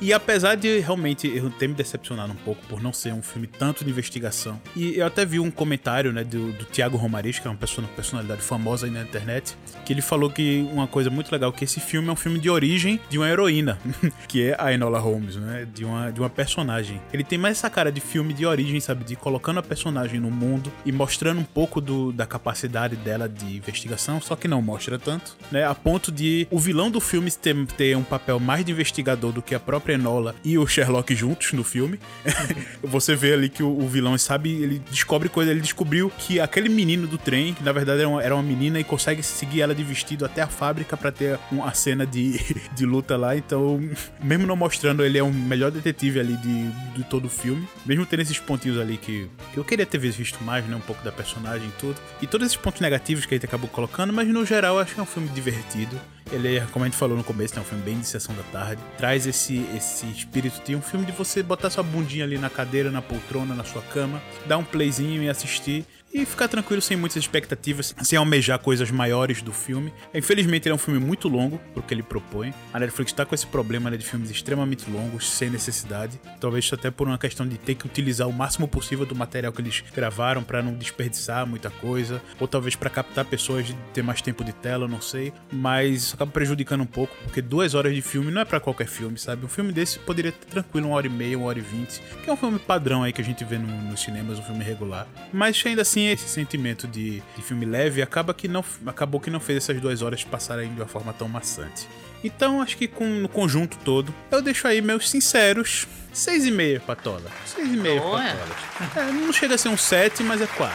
E: e apesar de realmente eu ter me decepcionado um pouco por não ser um filme tanto de investigação, e eu até vi um comentário, né, do, do Thiago Romariz, que é uma persona- personalidade famosa aí na internet, que ele falou que uma coisa muito legal, que esse filme é um filme de origem de uma heroína, que é a Enola Holmes, né, de uma, de uma personagem. Ele tem mais essa cara de filme de origem, sabe, de colocando a personagem no mundo e mostrando um pouco do, da capacidade dela de investigação, só que não mostra tanto, né, a ponto de o vilão do filme ter, ter um papel mais de investigador do que a própria Enola e o Sherlock juntos no filme. Você vê ali que o, o vilão sabe, ele descobre coisa, ele descobriu que aquele menino do trem, que na verdade era uma, era uma menina e consegue seguir ela de vestido até a fábrica pra ter uma cena de, de luta lá. Então, mesmo não mostrando, ele é o melhor detetive ali de, de todo o filme. Mesmo tendo esses pontinhos ali que, que eu queria ter visto mais, né? Um pouco da personagem e tudo. E todos esses pontos negativos que a gente acabou colocando, mas no geral eu acho que é um filme divertido. Ele, como a gente falou no começo, é um filme bem de sessão da tarde. Traz esse, esse espírito de um filme de você botar sua bundinha ali na cadeira, na poltrona, na sua cama, dar um playzinho e assistir e ficar tranquilo sem muitas expectativas, sem almejar coisas maiores do filme. Infelizmente, ele é um filme muito longo, porque ele propõe. A Netflix está com esse problema né, de filmes extremamente longos, sem necessidade. Talvez até por uma questão de ter que utilizar o máximo possível do material que eles gravaram para não desperdiçar muita coisa, ou talvez para captar pessoas de ter mais tempo de tela, não sei. Mas isso acaba prejudicando um pouco, porque duas horas de filme não é para qualquer filme, sabe? Um filme desse poderia ter tranquilo uma hora e meia, uma hora e vinte, que é um filme padrão aí que a gente vê no, nos cinemas, um filme regular. Mas ainda assim, esse sentimento de, de filme leve acaba que não, acabou que não fez essas duas horas passarem de uma forma tão maçante. Então, acho que com, no conjunto todo, eu deixo aí meus sinceros 6,5 patola. 6,5 patolas. É, não chega a ser um 7, mas é quase.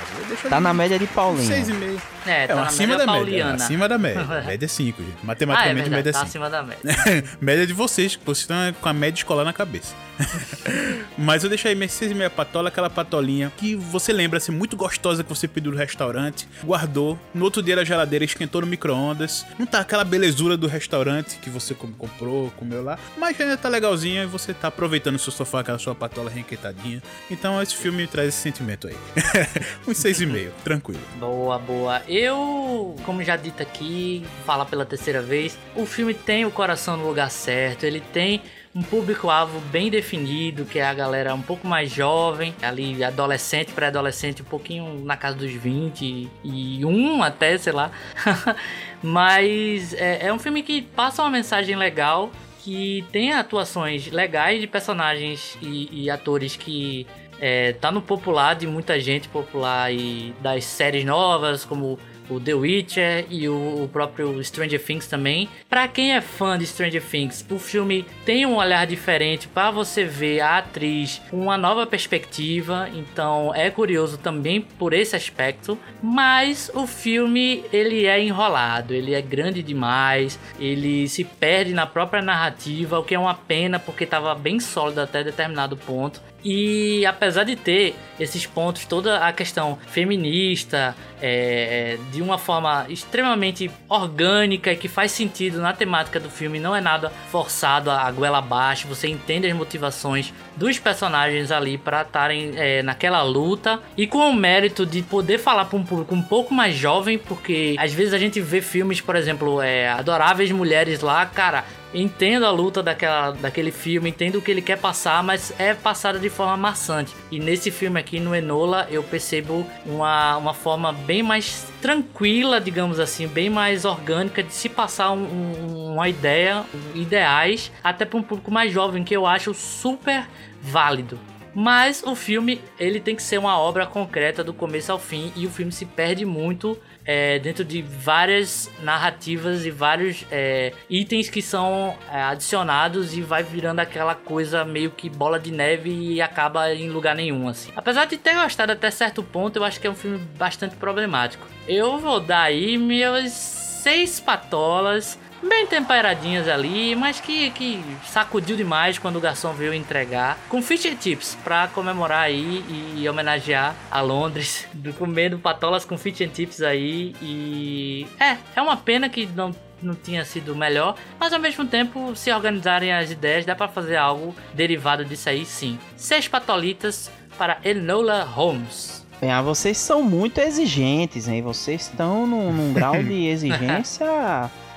B: Tá na média de Paulinho.
E: 6,5.
D: É, tá
E: É,
D: na
E: acima
D: média
E: da
D: pauliana.
E: média. Acima da média. média é 5, gente.
D: Ah, é
E: Matematicamente, média é
D: tá
E: 5.
D: acima da média.
E: média de vocês, que vocês estão com a média escolar na cabeça. Mas eu deixo aí minhas 6,5 patola, aquela patolinha que você lembra, assim, muito gostosa que você pediu no restaurante, guardou, no outro dia na geladeira esquentou no micro-ondas. Não tá aquela belezura do restaurante que você com- comprou, comeu lá, mas ainda tá legalzinha e você tá aproveitando o seu sofá, aquela sua patola reenquentadinha. Então esse filme traz esse sentimento aí. Uns 6,5, tranquilo.
D: Boa, boa. Eu, como já dito aqui, falar pela terceira vez, o filme tem o coração no lugar certo, ele tem um público-alvo bem definido, que é a galera um pouco mais jovem, ali adolescente, pré-adolescente, um pouquinho na casa dos 20 e um até, sei lá. Mas é, é um filme que passa uma mensagem legal, que tem atuações legais de personagens e, e atores que é, tá no popular de muita gente popular e das séries novas, como o The Witcher e o, próprio Stranger Things também. Pra quem é fã de Stranger Things, o filme tem um olhar diferente para você ver a atriz com uma nova perspectiva, então é curioso também por esse aspecto. Mas o filme ele é enrolado, ele é grande demais, ele se perde na própria narrativa, o que é uma pena porque estava bem sólido até determinado ponto. E apesar de ter esses pontos, toda a questão feminista, é, de uma forma extremamente orgânica e que faz sentido na temática do filme, não é nada forçado a goela abaixo, você entende as motivações dos personagens ali para estarem é, naquela luta e com o mérito de poder falar para um público um pouco mais jovem, porque às vezes a gente vê filmes, por exemplo, é, Adoráveis Mulheres lá, cara, entendo a luta daquela, daquele filme, entendo o que ele quer passar, mas é passada de forma maçante. E nesse filme aqui, no Enola, eu percebo uma, uma forma bem mais tranquila, digamos assim, bem mais orgânica de se passar um- um- uma ideia, ideais, até para um público mais jovem, que eu acho super válido. Mas o filme ele tem que ser uma obra concreta do começo ao fim e o filme se perde muito é, dentro de várias narrativas e vários é, itens que são é, adicionados e vai virando aquela coisa meio que bola de neve e acaba em lugar nenhum assim. Apesar de ter gostado até certo ponto, eu acho que é um filme bastante problemático. Eu vou dar aí meus seis patolas bem temperadinhas ali, mas que, que sacudiu demais quando o garçom veio entregar. Com fish and chips pra comemorar aí e homenagear a Londres. Do comendo patolas com fish and chips aí. E é, é uma pena que não não tinha sido melhor, mas ao mesmo tempo, se organizarem as ideias, dá pra fazer algo derivado disso aí sim. Seis patolitas para Enola Holmes.
B: Bem, ah, vocês são muito exigentes, hein? Vocês estão num, num grau de exigência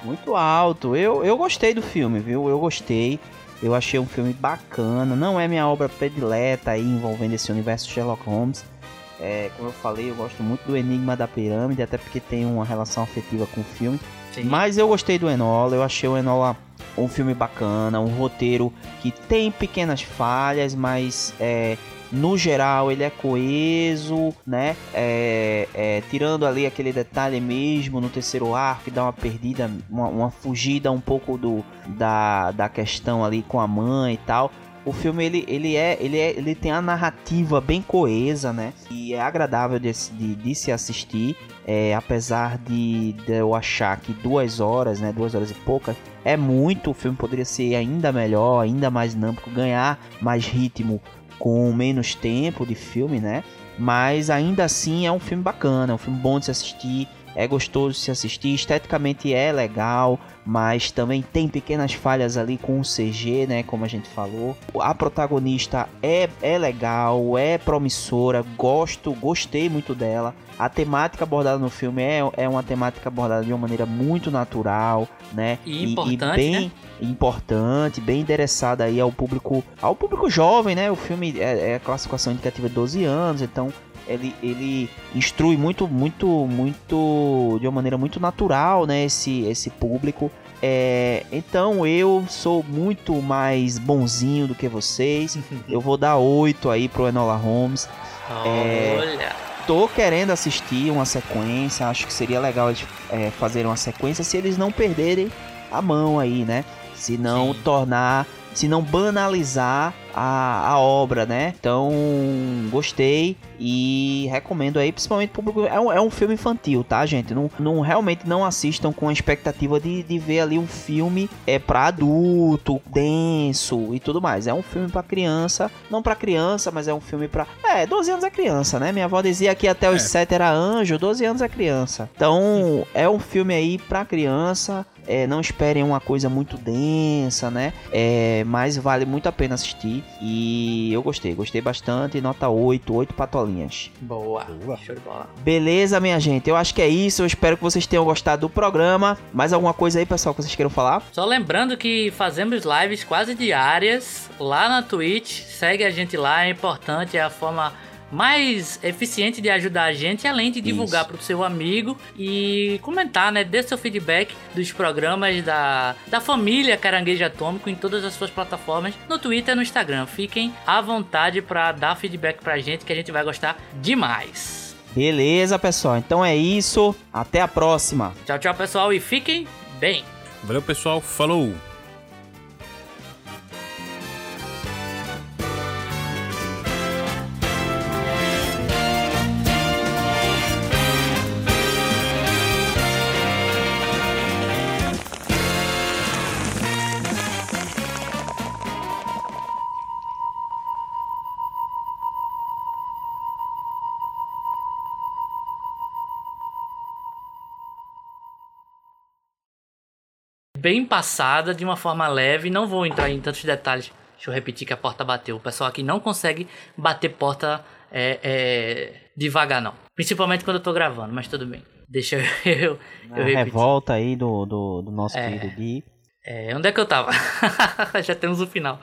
B: muito alto. Eu, eu gostei do filme, viu? Eu gostei. Eu achei um filme bacana. Não é minha obra predileta aí envolvendo esse universo Sherlock Holmes. É, como eu falei, eu gosto muito do Enigma da Pirâmide, até porque tem uma relação afetiva com o filme.
D: Sim.
B: Mas eu gostei do Enola, eu achei o Enola um filme bacana, um roteiro que tem pequenas falhas, mas é, no geral ele é coeso, né? É, é, tirando ali aquele detalhe mesmo no terceiro arco que dá uma perdida, uma, uma fugida um pouco do, da, da questão ali com a mãe e tal. O filme ele, ele é ele é ele tem a narrativa bem coesa, né? E é agradável de, se- de, de se assistir. É, apesar de, de eu achar que duas horas, né, duas horas e pouca, é muito. O filme poderia ser ainda melhor, ainda mais dinâmico, ganhar mais ritmo com menos tempo de filme, né? Mas ainda assim é um filme bacana, é um filme bom de se assistir. é gostoso se assistir, esteticamente é legal, mas também tem pequenas falhas ali com o CG, né, como a gente falou. A protagonista é, é legal, é promissora, gosto, gostei muito dela. A temática abordada no filme é, é uma temática abordada de uma maneira muito natural, né?
D: E importante,
B: bem
D: né?
B: Importante, bem endereçada aí ao público, ao público jovem, né? O filme é, é a classificação indicativa de 12 anos, então ele, ele instrui muito, muito, muito de uma maneira muito natural, né? Esse, esse público. É, então eu sou muito mais bonzinho do que vocês. eu vou dar 8 aí pro Enola Holmes. É,
D: Olha.
B: Tô querendo assistir uma sequência. Acho que seria legal eles é, fazerem uma sequência se eles não perderem a mão aí, né? Se não
D: Sim.
B: tornar, se não banalizar a, a obra, né? Então, gostei e recomendo aí, principalmente público. É um, é um filme infantil, tá, gente? Não, não realmente não assistam com a expectativa de, de ver ali um filme é para adulto, denso e tudo mais. É um filme para criança, não para criança, mas é um filme para É, 12 anos é criança, né? Minha avó dizia que até os
E: É.
B: 7 era anjo, 12 anos é criança. Então, é um filme aí pra criança. É, não esperem uma coisa muito densa, né? É, mas vale muito a pena assistir. E eu gostei, gostei bastante. Nota 8, 8 patolinhas.
D: Boa.
E: Boa.
D: Show de bola.
B: Beleza, minha gente? Eu acho que é isso. Eu espero que vocês tenham gostado do programa. Mais alguma coisa aí, pessoal, que vocês queiram falar?
D: Só lembrando que fazemos lives quase diárias lá na Twitch. Segue a gente lá, é importante, é a forma mais eficiente de ajudar a gente, além de divulgar para o seu amigo e comentar, né? Dê seu feedback dos programas da, da família Caranguejo Atômico em todas as suas plataformas, no Twitter e no Instagram. Fiquem à vontade para dar feedback pra gente, que a gente vai gostar demais.
B: Beleza, pessoal. Então é isso. Até a próxima.
D: Tchau, tchau, pessoal, e fiquem bem.
E: Valeu, pessoal. Falou!
D: Bem passada, de uma forma leve. Não vou entrar em tantos detalhes. Deixa eu repetir que a porta bateu. O pessoal aqui não consegue bater porta é, é, devagar, não. Principalmente quando eu tô gravando, mas tudo bem. Deixa eu, eu, eu
B: revolta aí do, do, do nosso
D: É.
B: querido Gui.
D: É, onde é que eu tava? Já temos o final.